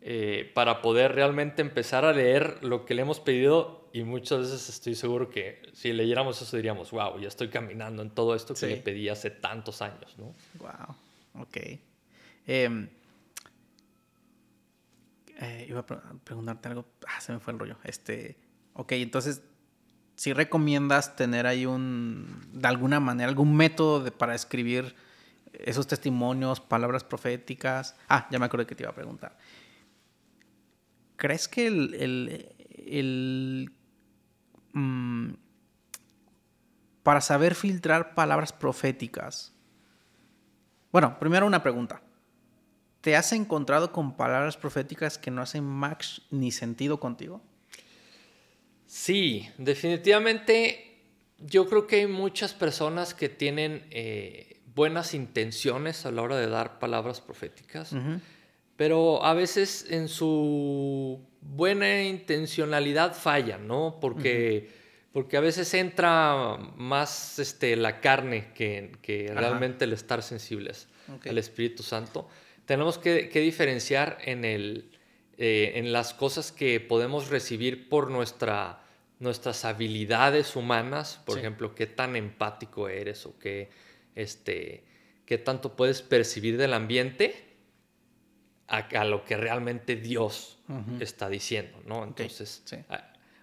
eh, para poder realmente empezar a leer lo que le hemos pedido y muchas veces estoy seguro que si leyéramos eso diríamos, wow, ya estoy caminando en todo esto que le pedí hace tantos años, ¿no? Wow, ok. Em, eh, iba a preguntarte algo, ah, se me fue el rollo. Este, ok, entonces, si recomiendas tener ahí un, de alguna manera, algún método para escribir esos testimonios, palabras proféticas. Ah, ya me acuerdo que te iba a preguntar. ¿Crees que el, mm, para saber filtrar palabras proféticas? Bueno, primero una pregunta. ¿Te has encontrado con palabras proféticas que no hacen match ni sentido contigo? Sí, definitivamente yo creo que hay muchas personas que tienen eh, buenas intenciones a la hora de dar palabras proféticas, pero a veces en su buena intencionalidad fallan, ¿no? Porque, porque a veces entra más este, la carne que, que realmente el estar sensibles al Espíritu Santo. Tenemos que, diferenciar en, el, eh, en las cosas que podemos recibir por nuestra, nuestras habilidades humanas, por ejemplo, qué tan empático eres o qué, este, qué tanto puedes percibir del ambiente a, lo que realmente Dios está diciendo, ¿no? Entonces,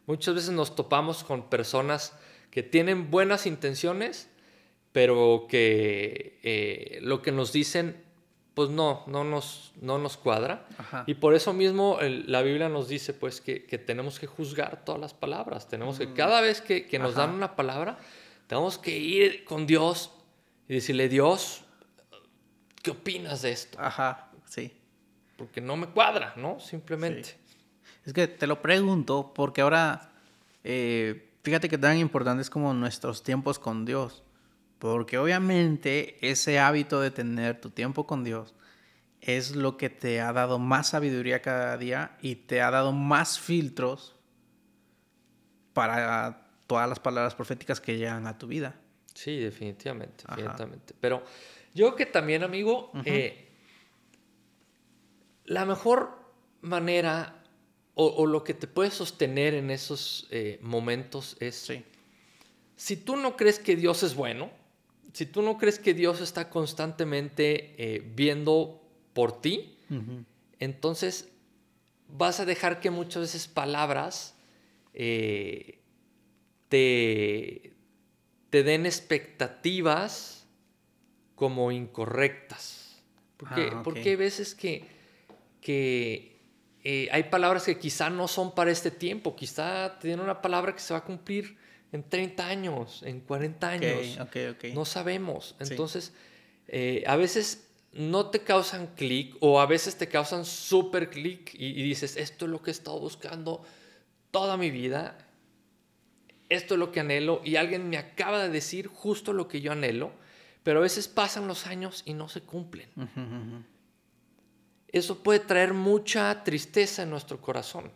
muchas veces nos topamos con personas que tienen buenas intenciones, pero que eh, lo que nos dicen pues no, no nos, no nos cuadra. Y por eso mismo la Biblia nos dice pues que, tenemos que juzgar todas las palabras. Tenemos que, mm. cada vez que, nos dan una palabra, tenemos que ir con Dios y decirle, Dios, ¿qué opinas de esto? Ajá, sí. Porque no me cuadra, ¿no? Simplemente. Es que te lo pregunto porque ahora, eh, fíjate que tan importante es como nuestros tiempos con Dios. Porque obviamente ese hábito de tener tu tiempo con Dios es lo que te ha dado más sabiduría cada día y te ha dado más filtros para todas las palabras proféticas que llegan a tu vida. Sí, definitivamente, definitivamente. Pero yo que también, amigo, eh, la mejor manera o, lo que te puede sostener en esos eh, momentos es, si tú no crees que Dios es bueno, si tú no crees que Dios está constantemente eh, viendo por ti, entonces vas a dejar que muchas veces palabras eh, te, te, den expectativas como incorrectas. Porque, ah, porque hay veces que, que eh, hay palabras que quizá no son para este tiempo, quizá tienen una palabra que se va a cumplir en 30 años, en 40 años. No sabemos. Entonces, eh, a veces no te causan clic o a veces te causan súper clic y, dices, esto es lo que he estado buscando toda mi vida, esto es lo que anhelo y alguien me acaba de decir justo lo que yo anhelo, pero a veces pasan los años y no se cumplen. Eso puede traer mucha tristeza en nuestro corazón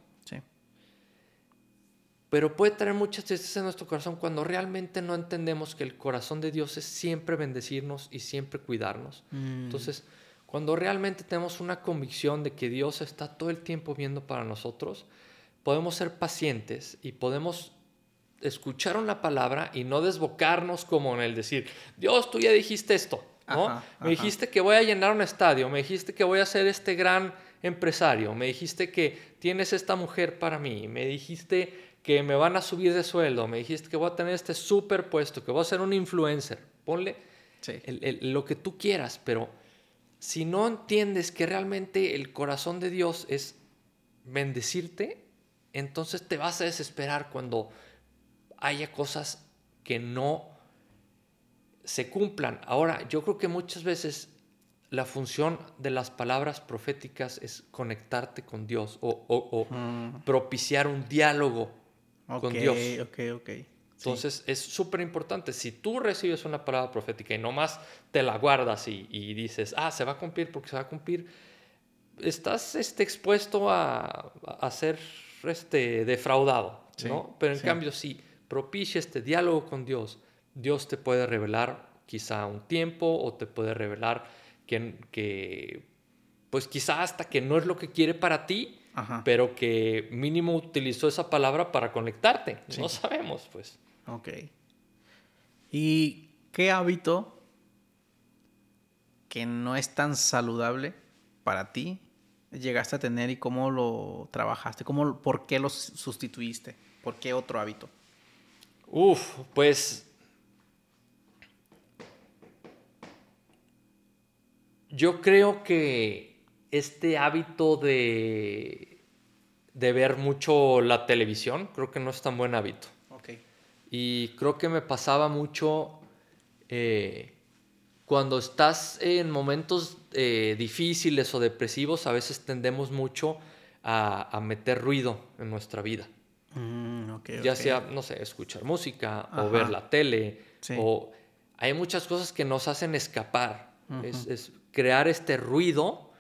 pero puede traer mucha tristeza en nuestro corazón cuando realmente no entendemos que el corazón de Dios es siempre bendecirnos y siempre cuidarnos. Mm. Entonces, cuando realmente tenemos una convicción de que Dios está todo el tiempo viendo para nosotros, podemos ser pacientes y podemos escuchar una palabra y no desbocarnos como en el decir, Dios, tú ya dijiste esto, ¿no? me dijiste que voy a llenar un estadio, me dijiste que voy a ser este gran empresario, me dijiste que tienes esta mujer para mí, me dijiste que me van a subir de sueldo, me dijiste que voy a tener este super puesto, que voy a ser un influencer. Ponle lo que tú quieras, pero si no entiendes que realmente el corazón de Dios es bendecirte, entonces te vas a desesperar cuando haya cosas que no se cumplan. Ahora, yo creo que muchas veces la función de las palabras proféticas es conectarte con Dios o, mm. propiciar un diálogo con Dios. Ok, ok, Entonces es súper importante. Si tú recibes una palabra profética y nomás te la guardas y, dices, ah, se va a cumplir porque se va a cumplir, estás este, expuesto a, a ser este, defraudado. ¿no? Pero en cambio, si propicia este diálogo con Dios, Dios te puede revelar quizá un tiempo o te puede revelar que, que pues quizá hasta que no es lo que quiere para ti, pero que mínimo utilizó esa palabra para conectarte. No sabemos, pues. Ok. ¿Y qué hábito que no es tan saludable para ti llegaste a tener y cómo lo trabajaste? ¿Cómo, ¿Por qué lo sustituiste? ¿Por qué otro hábito? Uf, pues Yo creo que este hábito de, de ver mucho la televisión, creo que no es tan buen hábito. Y creo que me pasaba mucho eh, cuando estás en momentos eh, difíciles o depresivos, a veces tendemos mucho a, meter ruido en nuestra vida. Mm, ya sea, no sé, escuchar música o ver la tele. O hay muchas cosas que nos hacen escapar. es, crear este ruido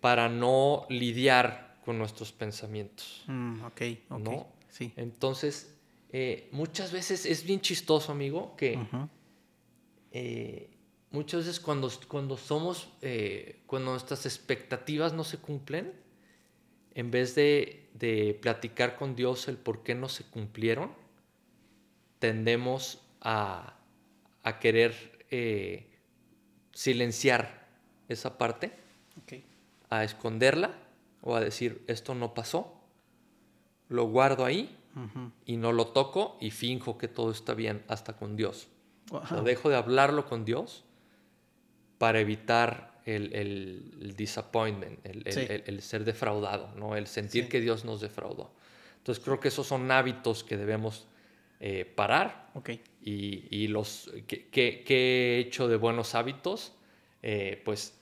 para no lidiar con nuestros pensamientos. Mm, ok, ok. Sí. Entonces, eh, muchas veces es bien chistoso, amigo, que eh, muchas veces cuando, cuando somos, eh, cuando nuestras expectativas no se cumplen, en vez de, de, platicar con Dios el por qué no se cumplieron, tendemos a, a querer silenciar esa parte, a esconderla o a decir, esto no pasó, lo guardo ahí y no lo toco y finjo que todo está bien hasta con Dios. O dejo de hablarlo con Dios para evitar el, el, disappointment, el, ser defraudado, ¿no? el sentir que Dios nos defraudó. Entonces creo que esos son hábitos que debemos eh, parar. Y, los que, he hecho de buenos hábitos, eh, pues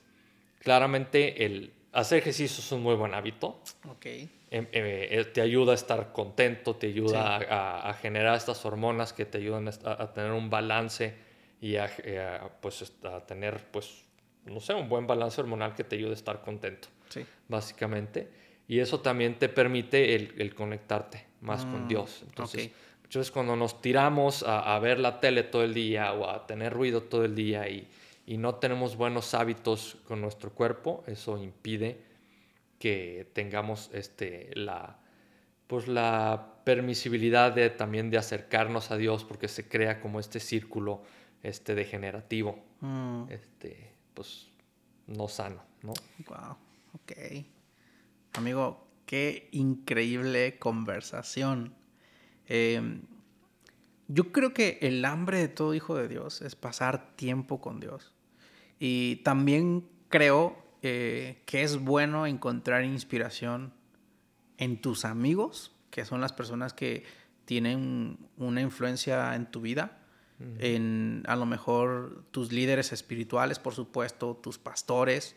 claramente el hacer ejercicio es un muy buen hábito. Okay. Em, eh, eh, te ayuda a estar contento, te ayuda a, generar estas hormonas que te ayudan a, tener un balance y a, eh, pues, a tener, pues, no sé, un buen balance hormonal que te ayude a estar contento, sí. básicamente. Y eso también te permite el, conectarte más con mm, Dios. Entonces, muchas veces cuando nos tiramos a, ver la tele todo el día o a tener ruido todo el día y y no tenemos buenos hábitos con nuestro cuerpo, eso impide que tengamos este, la, pues la permisibilidad de, también de acercarnos a Dios porque se crea como este círculo este, degenerativo, mm. este, pues no sano, ¿no? Wow, ok. Amigo, qué increíble conversación. Em, yo creo que el hambre de todo hijo de Dios es pasar tiempo con Dios. Y también creo eh, que es bueno encontrar inspiración en tus amigos, que son las personas que tienen una influencia en tu vida, en a lo mejor tus líderes espirituales, por supuesto, tus pastores,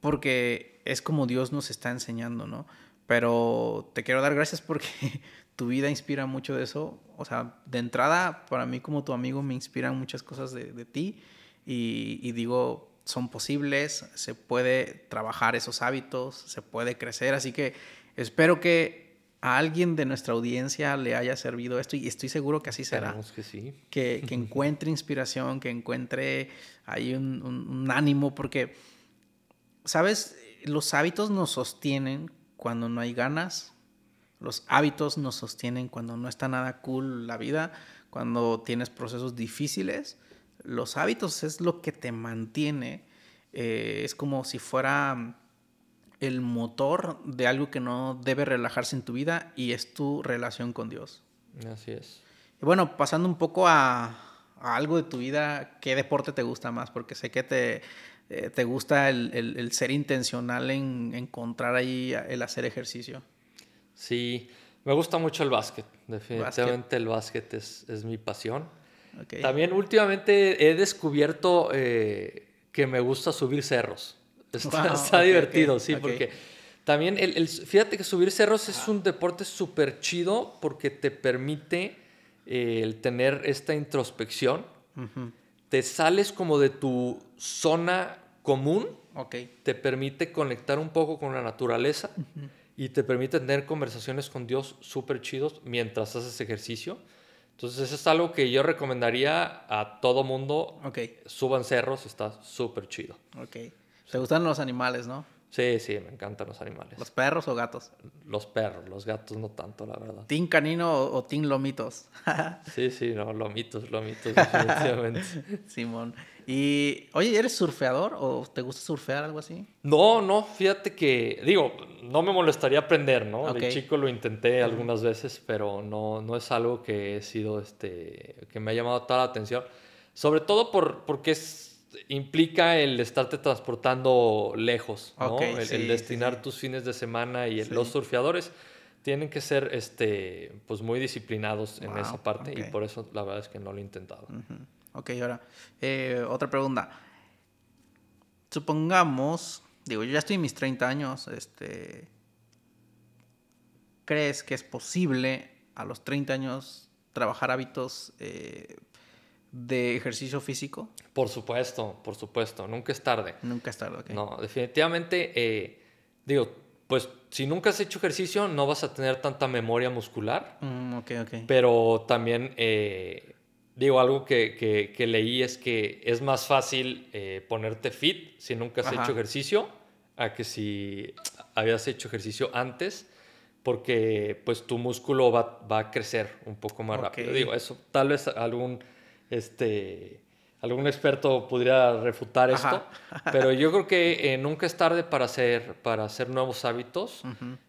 porque es como Dios nos está enseñando, ¿no? Pero te quiero dar gracias porque tu vida inspira mucho de eso. O sea, de entrada, para mí como tu amigo me inspiran muchas cosas de, de ti y, digo, son posibles, se puede trabajar esos hábitos, se puede crecer, así que espero que a alguien de nuestra audiencia le haya servido esto y estoy seguro que así será. que sí. Que, encuentre inspiración, que encuentre ahí un, ánimo, porque, ¿sabes? Los hábitos nos sostienen cuando no hay ganas, los hábitos nos sostienen cuando no está nada cool la vida, cuando tienes procesos difíciles los hábitos es lo que te mantiene. Eh, es como si fuera el motor de algo que no debe relajarse en tu vida y es tu relación con Dios. Así es. Y bueno, pasando un poco a, algo de tu vida, ¿qué deporte te gusta más? Porque sé que te, eh, te gusta el, ser intencional en encontrar ahí el hacer ejercicio. Sí, Me gusta mucho el básquet. Definitivamente el básquet es, es mi pasión. También últimamente he descubierto eh, que me gusta subir cerros. Está, divertido, sí, porque también el, fíjate que subir cerros es un deporte súper chido porque te permite eh, el tener esta introspección. Te sales como de tu zona común. Te permite conectar un poco con la naturaleza y te permite tener conversaciones con Dios súper chidos mientras haces ejercicio. Entonces, eso es algo que yo recomendaría a todo mundo. Suban cerros, está súper chido. Ok. ¿Te gustan los animales, no? Sí, sí, me encantan los animales. ¿Los perros o gatos? Los perros, los gatos no tanto, la verdad. ¿Team canino o, team lomitos? sí, sí, no, lomitos, lomitos, definitivamente. Simón. Y, oye, ¿eres surfeador o te gusta surfear, algo así? No, no, fíjate que, digo, no me molestaría aprender, ¿no? De chico lo intenté algunas veces, pero no, no es algo que he sido, este, que me ha llamado toda la atención. Sobre todo por, porque es, implica el estarte transportando lejos, ¿no? el, destinar tus fines de semana y los surfeadores tienen que ser, este, pues muy disciplinados en esa parte y por eso la verdad es que no lo he intentado. Ok, ahora, eh, otra pregunta. Supongamos, digo, yo ya estoy en mis 30 años, este, ¿crees que es posible a los 30 años trabajar hábitos eh, de ejercicio físico? Por supuesto, por supuesto, nunca es tarde. Nunca es tarde, ok. No, definitivamente, eh, digo, pues si nunca has hecho ejercicio no vas a tener tanta memoria muscular. Mm, ok, ok. Pero también Digo, algo que, leí es que es más fácil eh, ponerte fit si nunca has hecho ejercicio a que si habías hecho ejercicio antes, porque pues tu músculo va, a crecer un poco más rápido. Digo, eso tal vez algún, este, algún experto podría refutar esto, pero yo creo que eh, nunca es tarde para hacer, para hacer nuevos hábitos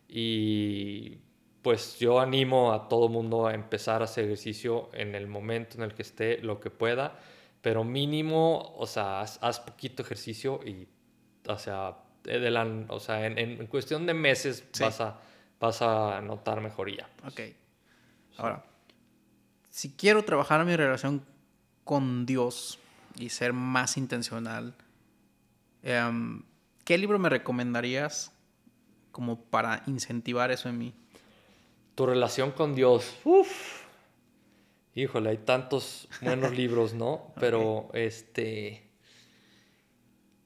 y pues yo animo a todo mundo a empezar a hacer ejercicio en el momento en el que esté, lo que pueda, pero mínimo, o sea, haz, poquito ejercicio y, o sea, o sea en, cuestión de meses vas, a, vas a notar mejoría. Ok. Ahora, si quiero trabajar mi relación con Dios y ser más intencional, em, ¿qué libro me recomendarías como para incentivar eso en mí? tu relación con Dios. Uf. Híjole, hay tantos buenos libros, ¿no? Pero este.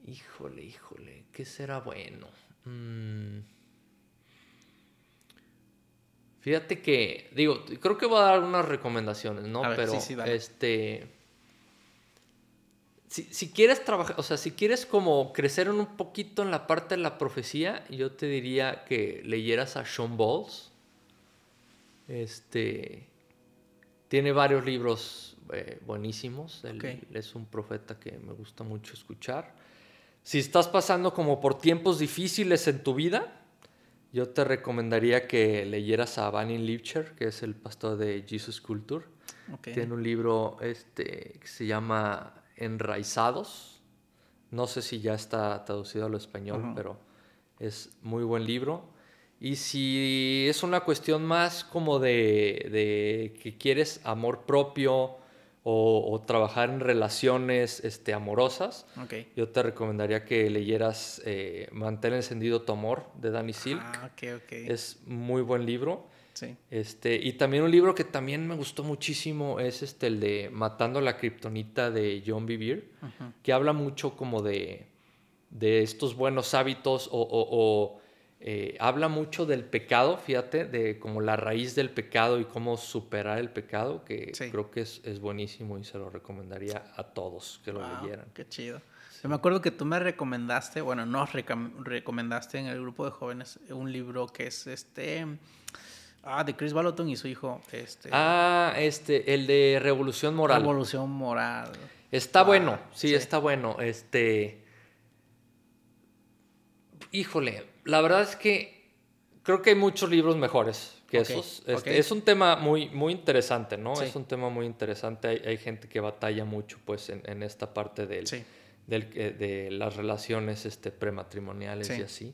Híjole, híjole, ¿qué será bueno? Mm. Fíjate que, digo, creo que voy a dar unas recomendaciones, ¿no? Pero, este. Si, si, quieres trabajar, o sea, si quieres como crecer un poquito en la parte de la profecía, yo te diría que leyeras a Sean Bowles. Este tiene varios libros eh, buenísimos. Él es un profeta que me gusta mucho escuchar. Si estás pasando como por tiempos difíciles en tu vida, yo te recomendaría que leyeras a Vanin Lipcher, que es el pastor de Jesus Culture. Tiene un libro este, que se llama Enraizados. No sé si ya está traducido al español, pero es muy buen libro. Y si es una cuestión más como de, que quieres amor propio o, trabajar en relaciones este, amorosas, yo te recomendaría que leyeras eh, Mantén encendido tu amor de Danny Silk. Ah, es muy buen libro. Este, y también un libro que también me gustó muchísimo es este, el de Matando la Kryptonita de John Bevere, que habla mucho como de, de estos buenos hábitos o eh, habla mucho del pecado, fíjate, de como la raíz del pecado y cómo superar el pecado, que creo que es, es, buenísimo y se lo recomendaría a todos que lo leyeran. Qué chido. Yo me acuerdo que tú me recomendaste, bueno, nos recomendaste en el grupo de jóvenes un libro que es este... Ah, de Chris Baloton y su hijo. Este, ah, este, el de Revolución Moral. Revolución Moral. Está bueno, sí, está bueno. Este. Híjole, la verdad es que creo que hay muchos libros mejores que esos. Este, es un tema muy, muy interesante, ¿no? Es un tema muy interesante. Hay, gente que batalla mucho, pues, en, esta parte del, eh, de las relaciones este, prematrimoniales y así.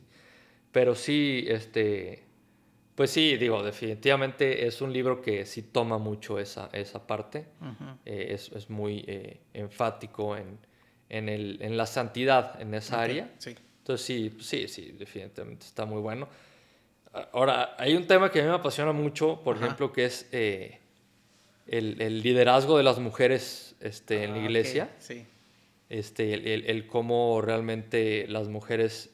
Pero sí, este, Pues sí, digo, definitivamente es un libro que sí toma mucho esa, esa parte. Eh, es, es, muy eh, enfático en, en, el, en, la santidad en esa área. Sí. Entonces sí, sí, sí, definitivamente está muy bueno. Ahora, hay un tema que a mí me apasiona mucho, por ejemplo, que es eh, el, el, liderazgo de las mujeres este, en la ah, iglesia. Sí. Este, el, el, cómo realmente las mujeres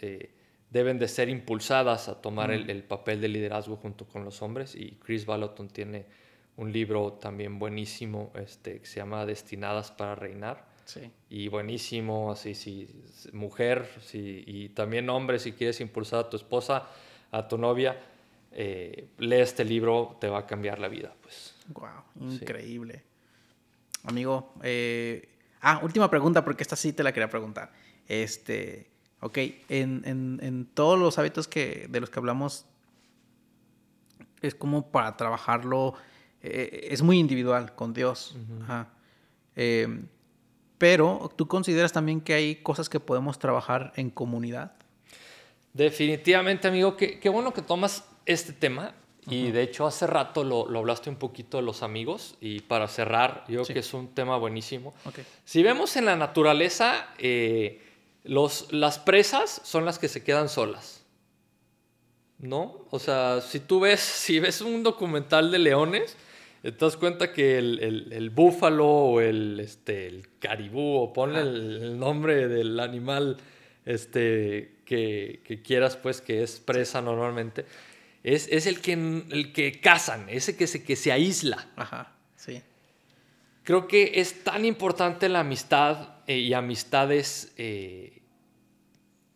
deben de ser impulsadas a tomar el, papel de liderazgo junto con los hombres. Y Chris Baloton tiene un libro también buenísimo este, que se llama Destinadas para Reinar. Sí. Y buenísimo, así, si mujer, si, y también hombre, si quieres impulsar a tu esposa, a tu novia, eh, lee este libro, te va a cambiar la vida. Pues. Wow, increíble. Amigo, eh, ah, última pregunta, porque esta sí te la quería preguntar. Este, Ok, en, todos los hábitos que, de los que hablamos, es como para trabajarlo, eh, es muy individual con Dios. Em, pero, ¿tú consideras también que hay cosas que podemos trabajar en comunidad? Definitivamente, amigo, qué, bueno que tomas este tema. Y de hecho, hace rato lo, hablaste un poquito de los amigos. Y para cerrar, yo creo que es un tema buenísimo. Si vemos en la naturaleza, eh, los, las presas son las que se quedan solas. ¿No? O sea, si tú ves, si ves un documental de leones, te das cuenta que el, búfalo o el, este, el caribú, o ponle el, nombre del animal este, que, quieras, pues, que es presa normalmente, es, es, el, que, el que cazan, ese que se, que se aísla. Ajá, sí. Creo que es tan importante la amistad eh, y amistades eh,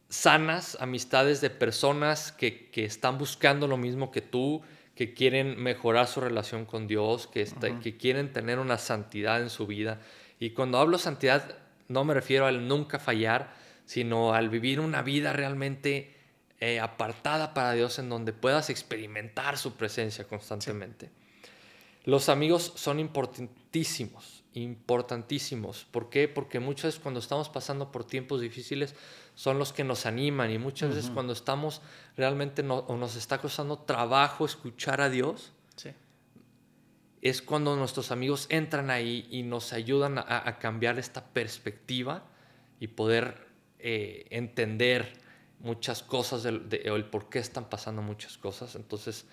sanas, amistades de personas que, están buscando lo mismo que tú, que quieren mejorar su relación con Dios, que, que quieren tener una santidad en su vida. Y cuando hablo santidad, no me refiero al nunca fallar, sino al vivir una vida realmente eh, apartada para Dios en donde puedas experimentar su presencia constantemente. Los amigos son importantísimos importantísimos. ¿Por qué? Porque muchas veces cuando estamos pasando por tiempos difíciles son los que nos animan y muchas veces cuando estamos realmente no, o nos está costando trabajo escuchar a Dios, es cuando nuestros amigos entran ahí y nos ayudan a, cambiar esta perspectiva y poder eh, entender muchas cosas o el por qué están pasando muchas cosas. Entonces,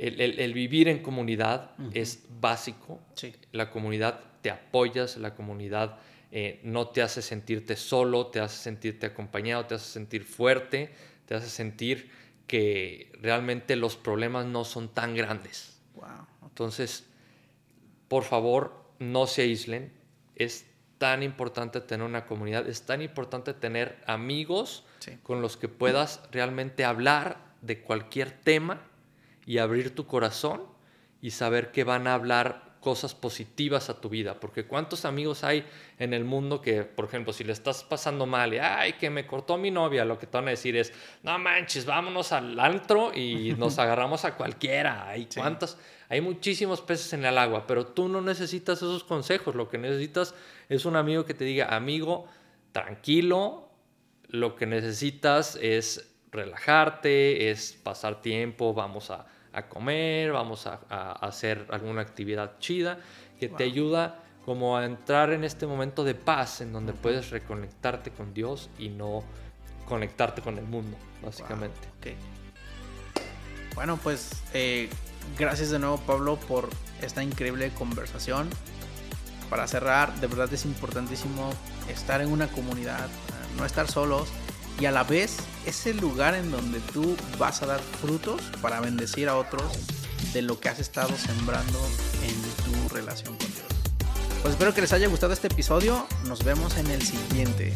el, vivir en comunidad es básico. La comunidad te apoyas, la comunidad eh, no te hace sentirte solo, te hace sentirte acompañado, te hace sentir fuerte, te hace sentir que realmente los problemas no son tan grandes. Entonces, por favor, no se aíslen. Es tan importante tener una comunidad, es tan importante tener amigos con los que puedas realmente hablar de cualquier tema y abrir tu corazón y saber que van a hablar cosas positivas a tu vida, porque cuántos amigos hay en el mundo que, por ejemplo, si le estás pasando mal y, ay, que me cortó mi novia, lo que te van a decir es, no manches, vámonos al antro y nos agarramos a cualquiera, hay cuántas, hay muchísimos peces en el agua, pero tú no necesitas esos consejos, lo que necesitas es un amigo que te diga, amigo, tranquilo, lo que necesitas es relajarte, es pasar tiempo, vamos a a comer, vamos a, hacer alguna actividad chida que te ayuda como a entrar en este momento de paz en donde puedes reconectarte con Dios y no conectarte con el mundo, básicamente. Bueno, pues eh, gracias de nuevo Pablo por esta increíble conversación. Para cerrar, de verdad es importantísimo estar en una comunidad, no estar solos y a la vez es el lugar en donde tú vas a dar frutos para bendecir a otros de lo que has estado sembrando en tu relación con Dios. Pues espero que les haya gustado este episodio. Nos vemos en el siguiente.